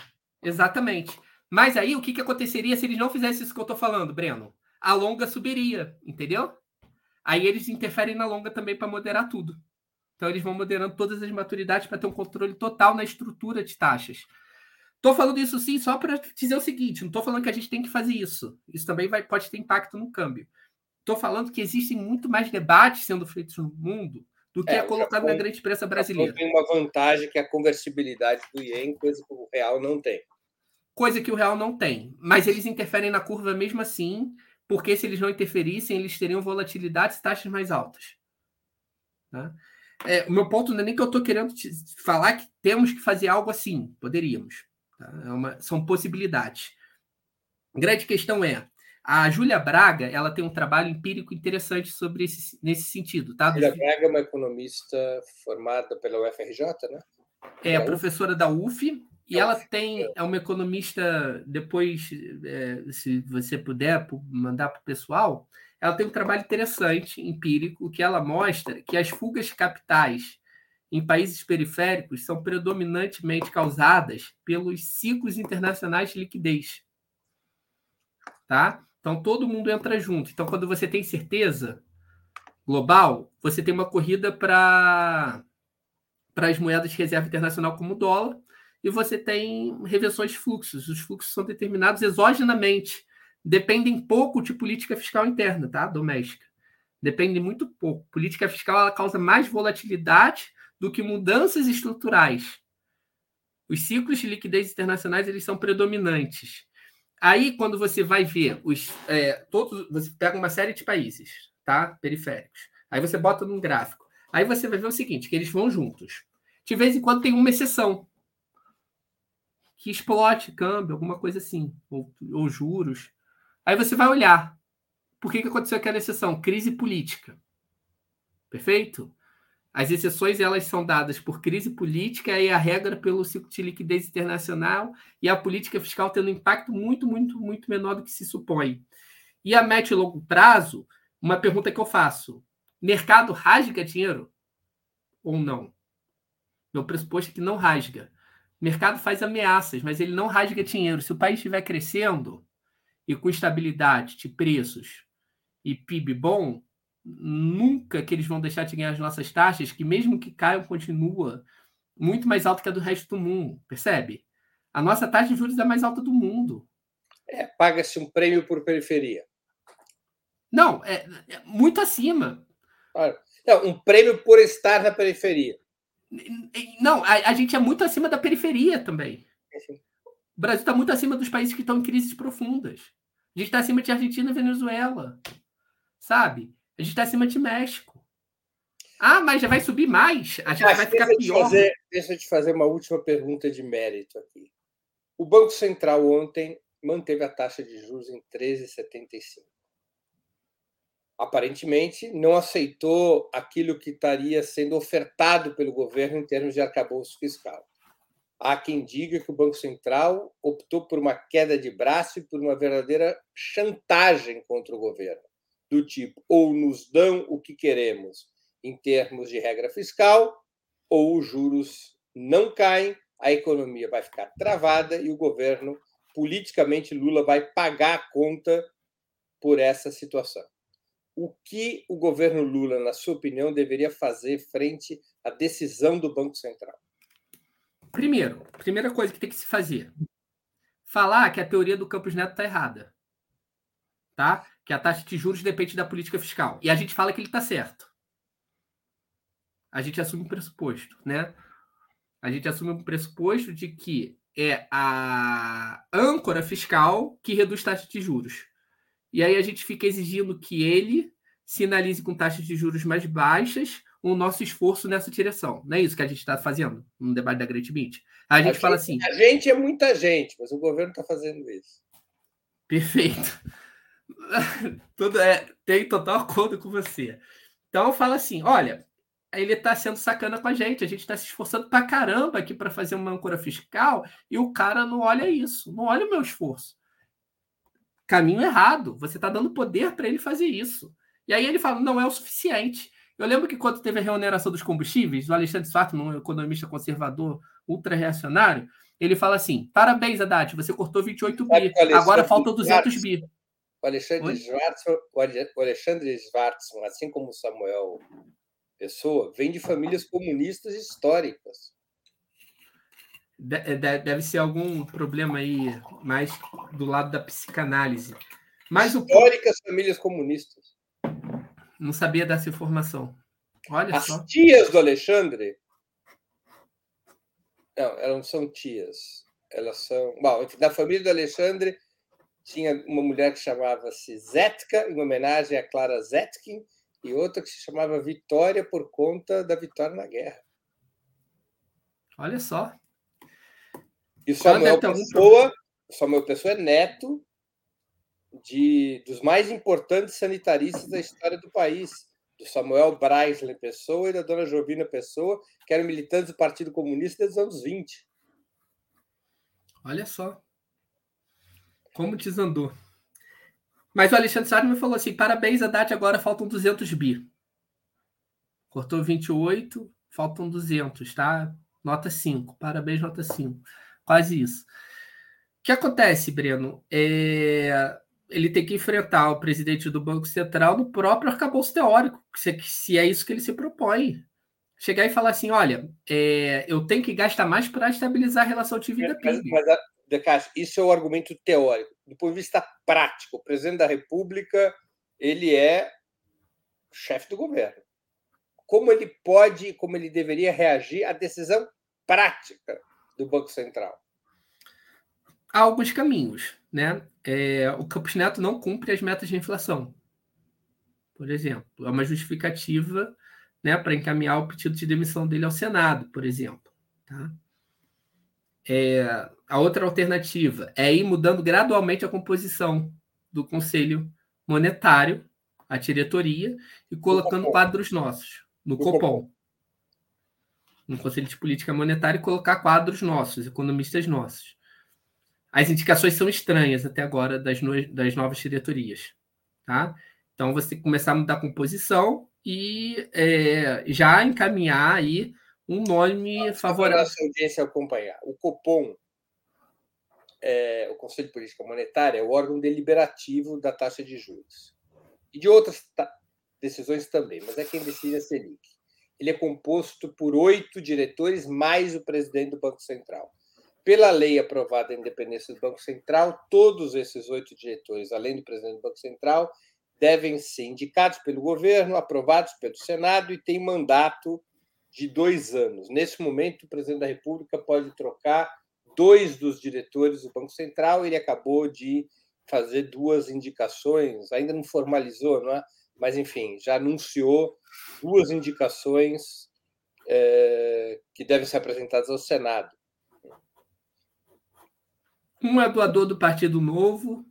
Exatamente. Mas aí o que, que aconteceria se eles não fizessem isso que eu estou falando, Breno? A longa subiria, entendeu? Aí eles interferem na longa também para moderar tudo. Então, eles vão moderando todas as maturidades para ter um controle total na estrutura de taxas. Estou falando isso sim só para dizer o seguinte: não estou falando que a gente tem que fazer isso. Isso também vai, pode ter impacto no câmbio. Estou falando que existem muito mais debates sendo feitos no mundo do que é, é colocado Japão, na grande imprensa brasileira.
tem uma vantagem que é a conversibilidade do ien, coisa que o real não tem.
Coisa que o real não tem. Mas eles interferem na curva mesmo assim, porque se eles não interferissem, eles teriam volatilidades e taxas mais altas. Tá? É, o meu ponto não é nem que eu estou querendo falar que temos que fazer algo assim. Poderíamos. Tá? É uma, são possibilidades. A grande questão é, a Júlia Braga ela tem um trabalho empírico interessante sobre esse, nesse sentido. Tá?
Júlia Braga é uma economista formada pela UFRJ, né?
É, professora da UF, e ela tem, é uma economista, depois, é, se você puder mandar para o pessoal, ela tem um trabalho interessante, empírico, que ela mostra que as fugas de capitais em países periféricos são predominantemente causadas pelos ciclos internacionais de liquidez. Tá? Então todo mundo entra junto. Então quando você tem certeza global, você tem uma corrida para para as moedas de reserva internacional como o dólar e você tem reversões de fluxos. Os fluxos são determinados exogenamente, dependem pouco de política fiscal interna, tá? Doméstica. Depende muito pouco. Política fiscal ela causa mais volatilidade do que mudanças estruturais. Os ciclos de liquidez internacionais eles são predominantes. Aí, quando você vai ver os é, todos, você pega uma série de países, tá? Periféricos. Aí você bota num gráfico. Aí você vai ver o seguinte, que eles vão juntos. De vez em quando tem uma exceção que explode câmbio, alguma coisa assim, ou, ou juros. Aí você vai olhar. Por que, que aconteceu aquela exceção? Crise política. Perfeito? As exceções elas são dadas por crise política e a regra pelo ciclo de liquidez internacional e a política fiscal tendo um impacto muito, muito, muito menor do que se supõe. E a médio e longo prazo, uma pergunta que eu faço: mercado rasga dinheiro ou não? Meu pressuposto é que não rasga. O mercado faz ameaças, mas ele não rasga dinheiro. Se o país estiver crescendo e com estabilidade de preços e PIB bom, nunca que eles vão deixar de ganhar as nossas taxas, que mesmo que caiam, continua muito mais alta que a do resto do mundo, percebe? A nossa taxa de juros é a mais alta do mundo.
É, Paga-se um prêmio por periferia.
Não, é, é muito acima.
Não, um prêmio por estar na periferia.
Não, a, a, gente é muito acima da periferia também. O Brasil está muito acima dos países que estão em crises profundas. A gente está acima de Argentina e Venezuela. Sabe? A gente está acima de México. Ah, mas já vai subir mais? A gente vai ficar pior.
Fazer, deixa eu te fazer uma última pergunta de mérito aqui. O Banco Central ontem manteve a taxa de juros em 13,75 aparentemente não aceitou aquilo que estaria sendo ofertado pelo governo em termos de arcabouço fiscal. Há quem diga que o Banco Central optou por uma queda de braço e por uma verdadeira chantagem contra o governo, do tipo ou nos dão o que queremos em termos de regra fiscal, ou os juros não caem, a economia vai ficar travada e o governo, politicamente, Lula vai pagar a conta por essa situação o que o governo Lula, na sua opinião, deveria fazer frente à decisão do Banco Central?
Primeiro, primeira coisa que tem que se fazer: falar que a teoria do Campos Neto está errada. Tá? Que a taxa de juros depende da política fiscal. E a gente fala que ele está certo. A gente assume um pressuposto, né? A gente assume um pressuposto de que é a âncora fiscal que reduz taxa de juros. E aí a gente fica exigindo que ele sinalize com taxas de juros mais baixas o nosso esforço nessa direção. Não é isso que a gente está fazendo no debate da Great Meet. A gente a fala gente, assim.
A gente é muita gente, mas o governo está fazendo isso.
Perfeito. <laughs> Tudo é, tem total acordo com você. Então fala assim: olha, ele está sendo sacana com a gente, a gente está se esforçando para caramba aqui para fazer uma âncora fiscal e o cara não olha isso, não olha o meu esforço caminho errado. Você está dando poder para ele fazer isso. E aí ele fala, não é o suficiente. Eu lembro que quando teve a reoneração dos combustíveis, o Alexandre Swartman, um economista conservador ultra-reacionário, ele fala assim, parabéns, Haddad, você cortou 28 bi, agora faltam 200 bi.
O Alexandre, Schwartzman, o Alexandre Schwartzman, assim como o Samuel Pessoa vem de famílias comunistas históricas.
É, deve ser algum problema aí mais do lado da psicanálise. Mas
Históricas o... famílias comunistas.
Não sabia dessa informação. Olha
As
só.
tias do Alexandre. Não, elas não são tias. Elas são. Bom, da família do Alexandre tinha uma mulher que chamava-se Zetka, em homenagem a Clara Zetkin, e outra que se chamava Vitória por conta da vitória na guerra.
Olha só.
E Samuel Pessoa, Samuel Pessoa é neto de, dos mais importantes sanitaristas da história do país, do Samuel Braisler Pessoa e da dona Jovina Pessoa, que eram militantes do Partido Comunista desde os anos 20.
Olha só. Como desandou. Mas o Alexandre Sartre me falou assim: parabéns, data agora faltam 200 bi. Cortou 28, faltam 200, tá? Nota 5. Parabéns, nota 5. Quase isso. O que acontece, Breno? É... Ele tem que enfrentar o presidente do Banco Central no próprio arcabouço teórico, se é isso que ele se propõe. Chegar e falar assim: olha, é... eu tenho que gastar mais para estabilizar a relação de vida PIB.
Mas, mas, isso é o argumento teórico. Do ponto de vista prático, o presidente da República ele é chefe do governo. Como ele pode, como ele deveria reagir à decisão prática do Banco Central?
Há alguns caminhos. Né? É, o Campos Neto não cumpre as metas de inflação. Por exemplo, é uma justificativa né, para encaminhar o pedido de demissão dele ao Senado, por exemplo. Tá? É, a outra alternativa é ir mudando gradualmente a composição do Conselho Monetário, a diretoria, e colocando quadros nossos no Copom no Conselho de Política Monetária e colocar quadros nossos, economistas nossos. As indicações são estranhas até agora das, no, das novas diretorias. Tá? Então, você tem que começar a mudar a composição e é, já encaminhar aí um nome favorável.
Para a audiência acompanhar. O Copom, é, o Conselho de Política Monetária, é o órgão deliberativo da taxa de juros. E de outras decisões também, mas é quem decide a Selic ele é composto por oito diretores mais o presidente do Banco Central. Pela lei aprovada a independência do Banco Central, todos esses oito diretores, além do presidente do Banco Central, devem ser indicados pelo governo, aprovados pelo Senado e têm mandato de dois anos. Nesse momento, o presidente da República pode trocar dois dos diretores do Banco Central. Ele acabou de fazer duas indicações, ainda não formalizou, não é? Mas enfim, já anunciou duas indicações é, que devem ser apresentadas ao Senado.
Um é doador do Partido Novo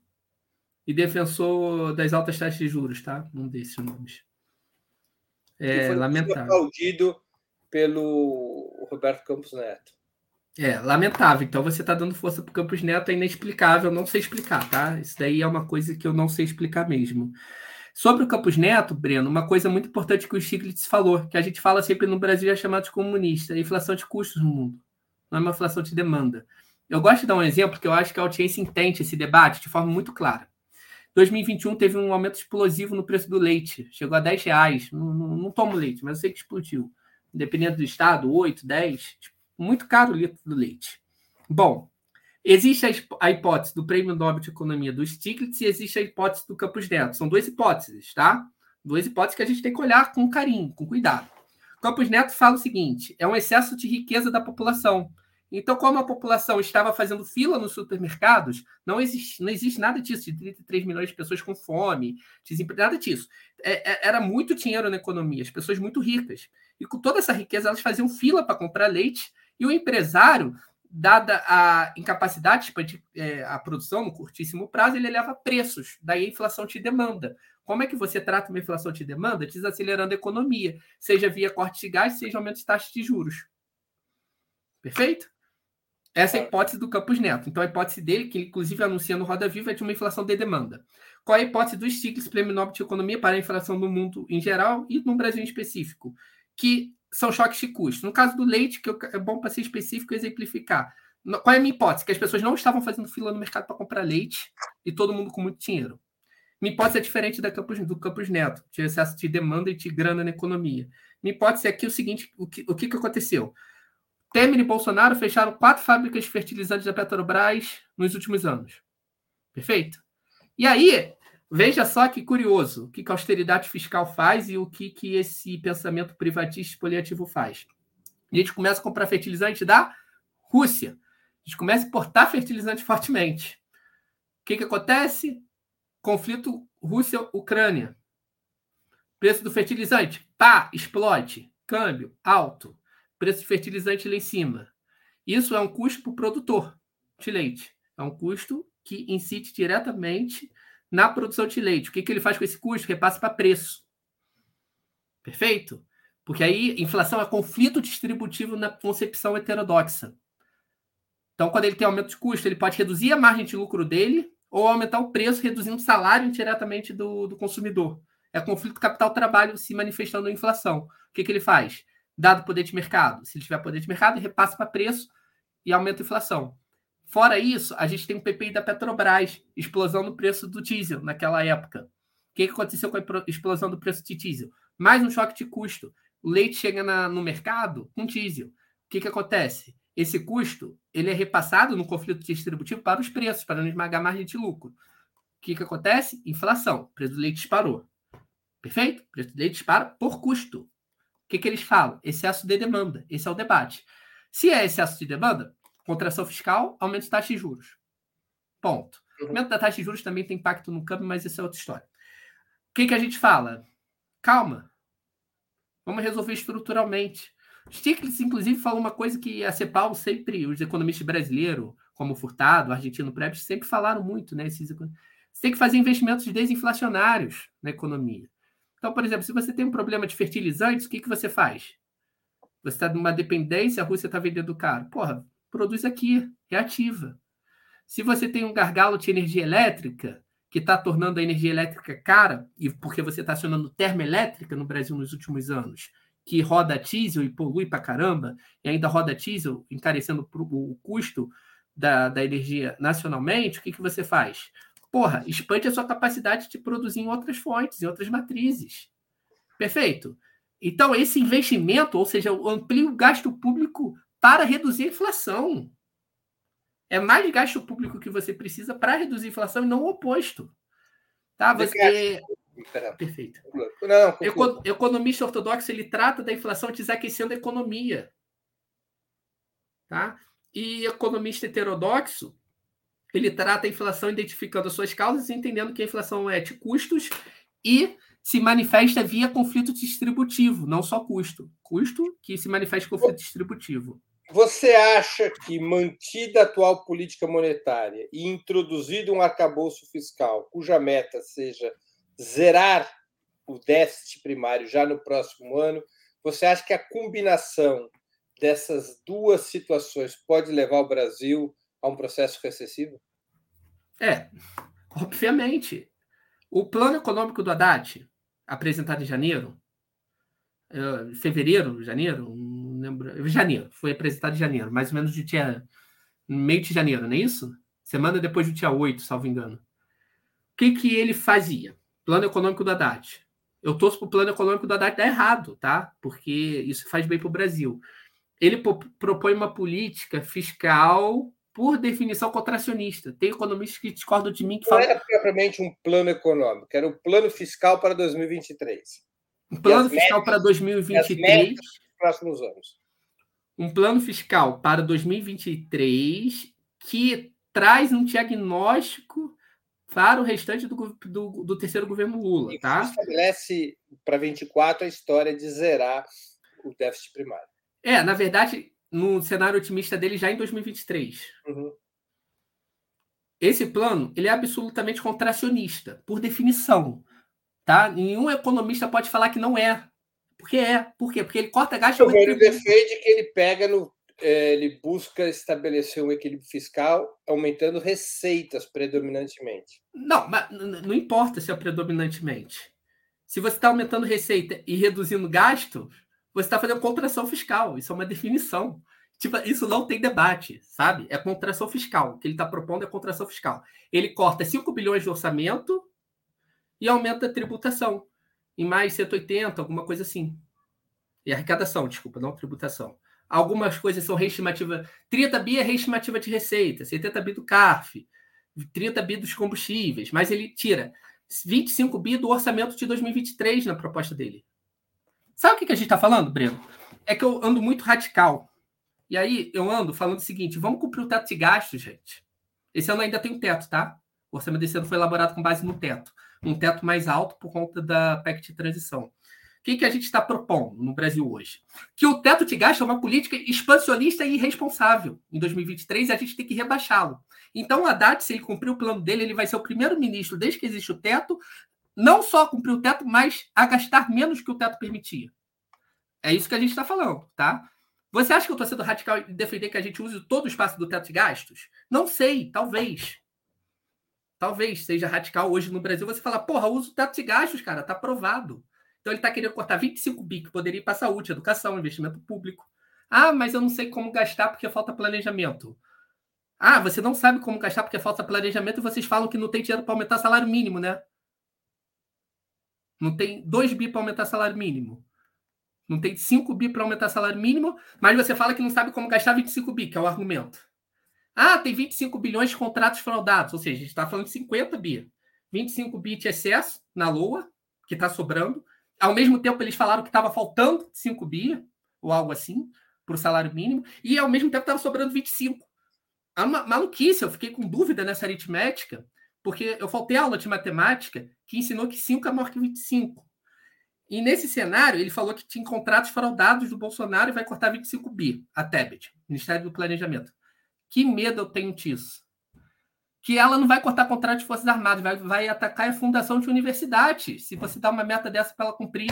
e defensor das altas taxas de juros, tá? Um desses nomes.
É foi lamentável. aplaudido pelo Roberto Campos Neto.
É, lamentável. Então você está dando força para o Campos Neto, é inexplicável, não sei explicar, tá? Isso daí é uma coisa que eu não sei explicar mesmo. Sobre o Campos Neto, Breno, uma coisa muito importante que o Stiglitz falou, que a gente fala sempre no Brasil é chamado de comunista, é inflação de custos no mundo, não é uma inflação de demanda. Eu gosto de dar um exemplo que eu acho que a audiência entende esse debate de forma muito clara. 2021 teve um aumento explosivo no preço do leite, chegou a 10 reais. Não, não, não tomo leite, mas eu sei que explodiu. Independente do estado, 8, 10, muito caro o litro do leite. Bom, Existe a hipótese do Prêmio Nobel de Economia do Stiglitz e existe a hipótese do Campos Neto. São duas hipóteses, tá? Duas hipóteses que a gente tem que olhar com carinho, com cuidado. Campos Neto fala o seguinte: é um excesso de riqueza da população. Então, como a população estava fazendo fila nos supermercados, não existe, não existe nada disso, de 33 milhões de pessoas com fome, nada disso. É, é, era muito dinheiro na economia, as pessoas muito ricas. E com toda essa riqueza, elas faziam fila para comprar leite, e o empresário dada a incapacidade de expandir é, a produção no curtíssimo prazo, ele eleva preços. Daí a inflação te demanda. Como é que você trata uma inflação te demanda? Desacelerando a economia, seja via corte de gás, seja aumento de taxas de juros. Perfeito? Essa é a hipótese do Campos Neto. Então, a hipótese dele, que inclusive anuncia no Roda Viva, é de uma inflação de demanda. Qual é a hipótese do Stiglitz, Prêmio Nobel de Economia, para a inflação no mundo em geral e no Brasil em específico? Que são choques de custo. No caso do leite, que é bom para ser específico e exemplificar. Qual é a minha hipótese? Que as pessoas não estavam fazendo fila no mercado para comprar leite e todo mundo com muito dinheiro. Minha hipótese é diferente da Campos, do Campos Neto, de excesso de demanda e de grana na economia. Minha hipótese é aqui o seguinte: o que, o que, aconteceu? Temer e Bolsonaro fecharam quatro fábricas de fertilizantes da Petrobras nos últimos anos. Perfeito? E aí, veja só que curioso o que, a austeridade fiscal faz e o que, que esse pensamento privatista expoliativo faz. A gente começa a comprar fertilizante da Rússia. A gente começa a importar fertilizante <laughs> fortemente. O que, que acontece? Conflito Rússia-Ucrânia. Preço do fertilizante, pá, explode. Câmbio, alto. Preço de fertilizante lá em cima. Isso é um custo para o produtor de leite. É um custo que incide diretamente na produção de leite. O que, que ele faz com esse custo? Repassa para preço. Perfeito? Porque aí inflação é conflito distributivo na concepção heterodoxa. Então, quando ele tem aumento de custo, ele pode reduzir a margem de lucro dele ou aumentar o preço, reduzindo o salário indiretamente do, do consumidor. É conflito capital-trabalho se manifestando em inflação. O que, que ele faz? Dado poder de mercado. Se ele tiver poder de mercado, repassa para preço e aumenta a inflação. Fora isso, a gente tem o PPI da Petrobras, explosão do preço do diesel naquela época. O que, que aconteceu com a explosão do preço de diesel? Mais um choque de custo. O leite chega na, no mercado com diesel. O que, que acontece? Esse custo ele é repassado no conflito distributivo para os preços, para não esmagar margem de lucro. O que, que acontece? Inflação. O preço do leite disparou. Perfeito? O preço do leite dispara por custo. O que, que eles falam? Excesso de demanda. Esse é o debate. Se é excesso de demanda, contração fiscal, aumento de taxa de juros. Ponto. Uhum. O aumento da taxa de juros também tem impacto no câmbio, mas isso é outra história. O que, que a gente fala? Calma. Vamos resolver estruturalmente. Stiglitz, inclusive, falou uma coisa que a CEPAL sempre, os economistas brasileiros, como Furtado, Argentino Preps, sempre falaram muito, né? Esses, você tem que fazer investimentos desinflacionários na economia. Então, por exemplo, se você tem um problema de fertilizantes, o que, que você faz? Você está numa dependência, a Rússia está vendendo caro. Porra, produz aqui, reativa. Se você tem um gargalo de energia elétrica, que está tornando a energia elétrica cara, e porque você está acionando termoelétrica no Brasil nos últimos anos, que roda diesel e polui para caramba, e ainda roda diesel, encarecendo o custo da, da energia nacionalmente, o que, que você faz? Porra, expande a sua capacidade de produzir em outras fontes, em outras matrizes. Perfeito? Então, esse investimento, ou seja, amplia o gasto público para reduzir a inflação. É mais gasto público que você precisa para reduzir a inflação e não o oposto. Tá? Você... Perfeito. Não, Econ economista ortodoxo ele trata da inflação desaquecendo a economia. Tá? E economista heterodoxo ele trata a inflação identificando as suas causas e entendendo que a inflação é de custos e se manifesta via conflito distributivo, não só custo. Custo que se manifesta conflito distributivo.
Você acha que, mantida a atual política monetária e introduzido um arcabouço fiscal cuja meta seja zerar o déficit primário já no próximo ano, você acha que a combinação dessas duas situações pode levar o Brasil a um processo recessivo?
É, obviamente. O plano econômico do Haddad, apresentado em janeiro, uh, fevereiro, janeiro, lembro, janeiro, foi apresentado em janeiro, mais ou menos de dia, meio de janeiro, não é isso? Semana depois do dia 8, salvo engano. O que, que ele fazia? Plano econômico do Haddad. Eu torço para o plano econômico do Haddad dar errado, tá? Porque isso faz bem para o Brasil. Ele propõe uma política fiscal por definição, contracionista. Tem economistas que discordam de mim que
falam. Não era propriamente um plano econômico, era um plano fiscal para 2023.
Um plano fiscal metas, para 2023.
Próximos anos.
Um plano fiscal para 2023 que traz um diagnóstico para o restante do, do, do terceiro governo Lula. E tá?
estabelece para 24 a história de zerar o déficit primário.
É, na verdade, no cenário otimista dele já em 2023. Uhum. Esse plano ele é absolutamente contracionista, por definição. Tá? Nenhum economista pode falar que não é. Porque é. Por quê? Porque ele corta gasto.
O governo defende que ele pega no. É, ele busca estabelecer um equilíbrio fiscal aumentando receitas predominantemente.
Não, mas não importa se é predominantemente. Se você está aumentando receita e reduzindo gasto, você está fazendo contração fiscal. Isso é uma definição. Tipo, isso não tem debate, sabe? É contração fiscal. O que ele está propondo é contração fiscal. Ele corta 5 bilhões de orçamento e aumenta a tributação em mais 180, alguma coisa assim. E arrecadação, desculpa, não tributação. Algumas coisas são reestimativa. 30 bi é reestimativa de receita, 70 bi do CARF, 30 bi dos combustíveis, mas ele tira 25 bi do orçamento de 2023 na proposta dele. Sabe o que a gente está falando, Breno? É que eu ando muito radical. E aí eu ando falando o seguinte: vamos cumprir o teto de gastos, gente. Esse ano ainda tem um teto, tá? O orçamento desse ano foi elaborado com base no teto. Um teto mais alto por conta da PEC de transição que, que a gente está propondo no Brasil hoje? Que o teto de gasto é uma política expansionista e irresponsável. Em 2023, a gente tem que rebaixá-lo. Então, o Haddad, se ele cumprir o plano dele, ele vai ser o primeiro-ministro, desde que existe o teto, não só cumprir o teto, mas a gastar menos que o teto permitia. É isso que a gente está falando, tá? Você acha que eu estou sendo radical em defender que a gente use todo o espaço do teto de gastos? Não sei, talvez. Talvez seja radical hoje no Brasil você falar, porra, usa o teto de gastos, cara, tá aprovado. Então ele está querendo cortar 25 bi que poderia ir para saúde, educação, investimento público. Ah, mas eu não sei como gastar porque falta planejamento. Ah, você não sabe como gastar porque falta planejamento e vocês falam que não tem dinheiro para aumentar salário mínimo, né? Não tem 2 bi para aumentar salário mínimo. Não tem 5 bi para aumentar salário mínimo, mas você fala que não sabe como gastar 25 bi, que é o argumento. Ah, tem 25 bilhões de contratos fraudados, ou seja, a gente está falando de 50 bi. 25 bi de excesso na LOA, que está sobrando, ao mesmo tempo, eles falaram que estava faltando 5 bi, ou algo assim, para o salário mínimo, e ao mesmo tempo estava sobrando 25. É uma maluquice, eu fiquei com dúvida nessa aritmética, porque eu faltei aula de matemática que ensinou que 5 é maior que 25. E nesse cenário, ele falou que tinha contratos fraudados do Bolsonaro e vai cortar 25 bi, a Tebet, Ministério do Planejamento. Que medo eu tenho disso que ela não vai cortar contrato de Forças Armadas, vai, vai atacar a fundação de universidade, se você dá uma meta dessa para ela cumprir.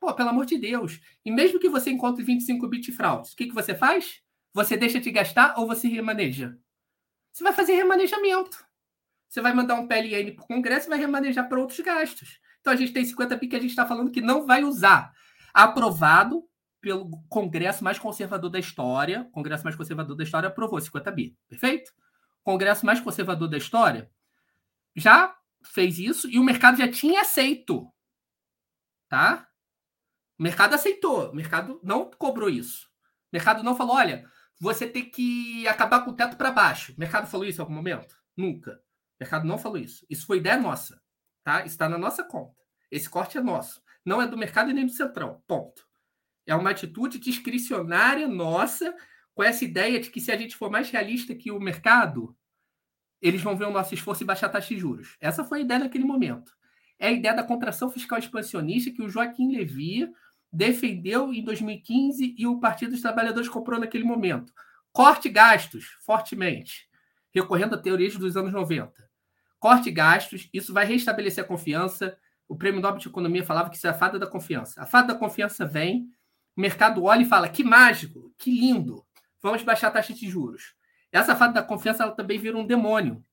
Pô, pelo amor de Deus. E mesmo que você encontre 25 bits de fraudes, o que, que você faz? Você deixa de gastar ou você remaneja? Você vai fazer remanejamento. Você vai mandar um PLN para o Congresso e vai remanejar para outros gastos. Então a gente tem 50 bi que a gente está falando que não vai usar. Aprovado pelo Congresso mais conservador da história. Congresso mais conservador da história aprovou 50 bi. Perfeito? congresso mais conservador da história, já fez isso e o mercado já tinha aceito. Tá? O mercado aceitou, o mercado não cobrou isso. O mercado não falou, olha, você tem que acabar com o teto para baixo. O mercado falou isso em algum momento? Nunca. O mercado não falou isso. Isso foi ideia nossa, tá? Está na nossa conta. Esse corte é nosso. Não é do mercado e nem do centrão. Ponto. É uma atitude discricionária nossa com essa ideia de que se a gente for mais realista que o mercado, eles vão ver o nosso esforço e baixar a taxa de juros. Essa foi a ideia naquele momento. É a ideia da contração fiscal expansionista que o Joaquim Levy defendeu em 2015 e o Partido dos Trabalhadores comprou naquele momento. Corte gastos fortemente, recorrendo a teorias dos anos 90. Corte gastos, isso vai restabelecer a confiança. O Prêmio Nobel de Economia falava que isso é a fada da confiança. A fada da confiança vem, o mercado olha e fala: que mágico, que lindo, vamos baixar a taxa de juros. Essa fada da confiança ela também vira um demônio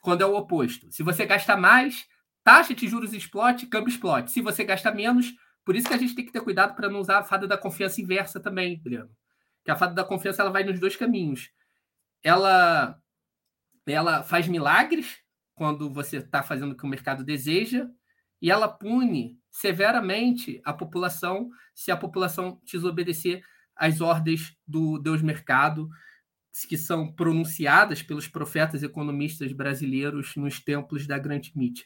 quando é o oposto. Se você gasta mais, taxa de juros explode, câmbio explode. Se você gasta menos, por isso que a gente tem que ter cuidado para não usar a fada da confiança inversa também, Breno. Que a fada da confiança ela vai nos dois caminhos. Ela ela faz milagres quando você está fazendo o que o mercado deseja e ela pune severamente a população se a população desobedecer às ordens do Deus Mercado, que são pronunciadas pelos profetas economistas brasileiros nos templos da grande mídia.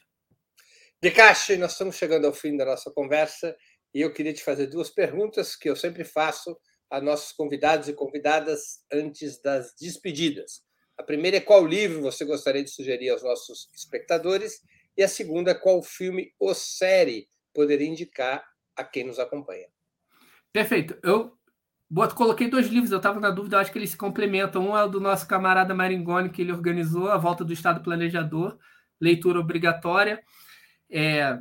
De nós estamos chegando ao fim da nossa conversa e eu queria te fazer duas perguntas que eu sempre faço a nossos convidados e convidadas antes das despedidas. A primeira é qual livro você gostaria de sugerir aos nossos espectadores e a segunda, qual filme ou série poderia indicar a quem nos acompanha.
Perfeito. Eu Boto, coloquei dois livros, eu estava na dúvida, acho que eles se complementam. Um é o do nosso camarada Maringoni, que ele organizou, A Volta do Estado Planejador, leitura obrigatória. É,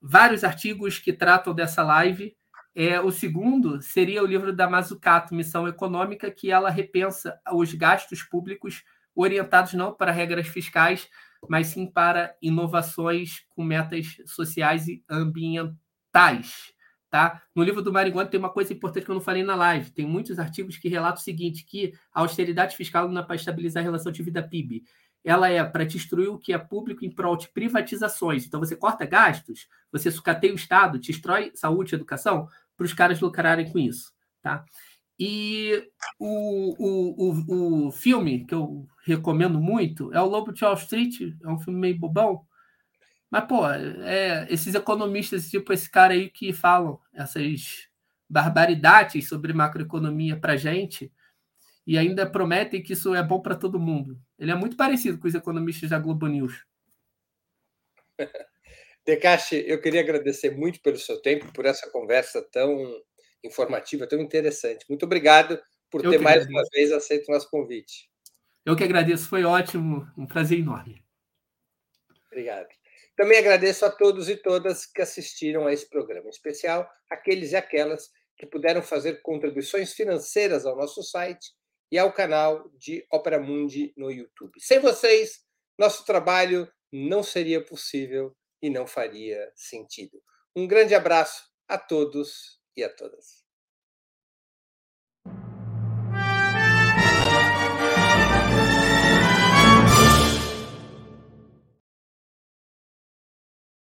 vários artigos que tratam dessa live. É, o segundo seria o livro da Mazzucato, Missão Econômica, que ela repensa os gastos públicos orientados não para regras fiscais, mas sim para inovações com metas sociais e ambientais. Tá? No livro do Maringoni tem uma coisa importante que eu não falei na live. Tem muitos artigos que relatam o seguinte, que a austeridade fiscal não é para estabilizar a relação de vida PIB. ela é para destruir o que é público em prol de privatizações. Então, você corta gastos, você sucateia o Estado, destrói saúde e educação para os caras lucrarem com isso. Tá? E o, o, o, o filme que eu recomendo muito é o Lobo de Wall Street, é um filme meio bobão, mas, pô, é, esses economistas, tipo esse cara aí que falam essas barbaridades sobre macroeconomia para gente e ainda prometem que isso é bom para todo mundo. Ele é muito parecido com os economistas da Globo News. <laughs>
Decache, eu queria agradecer muito pelo seu tempo, por essa conversa tão informativa, tão interessante. Muito obrigado por eu ter mais uma vez aceito o nosso convite.
Eu que agradeço, foi ótimo, um prazer enorme.
Obrigado. Também agradeço a todos e todas que assistiram a esse programa, em especial aqueles e aquelas que puderam fazer contribuições financeiras ao nosso site e ao canal de Opera Mundi no YouTube. Sem vocês, nosso trabalho não seria possível e não faria sentido. Um grande abraço a todos e a todas.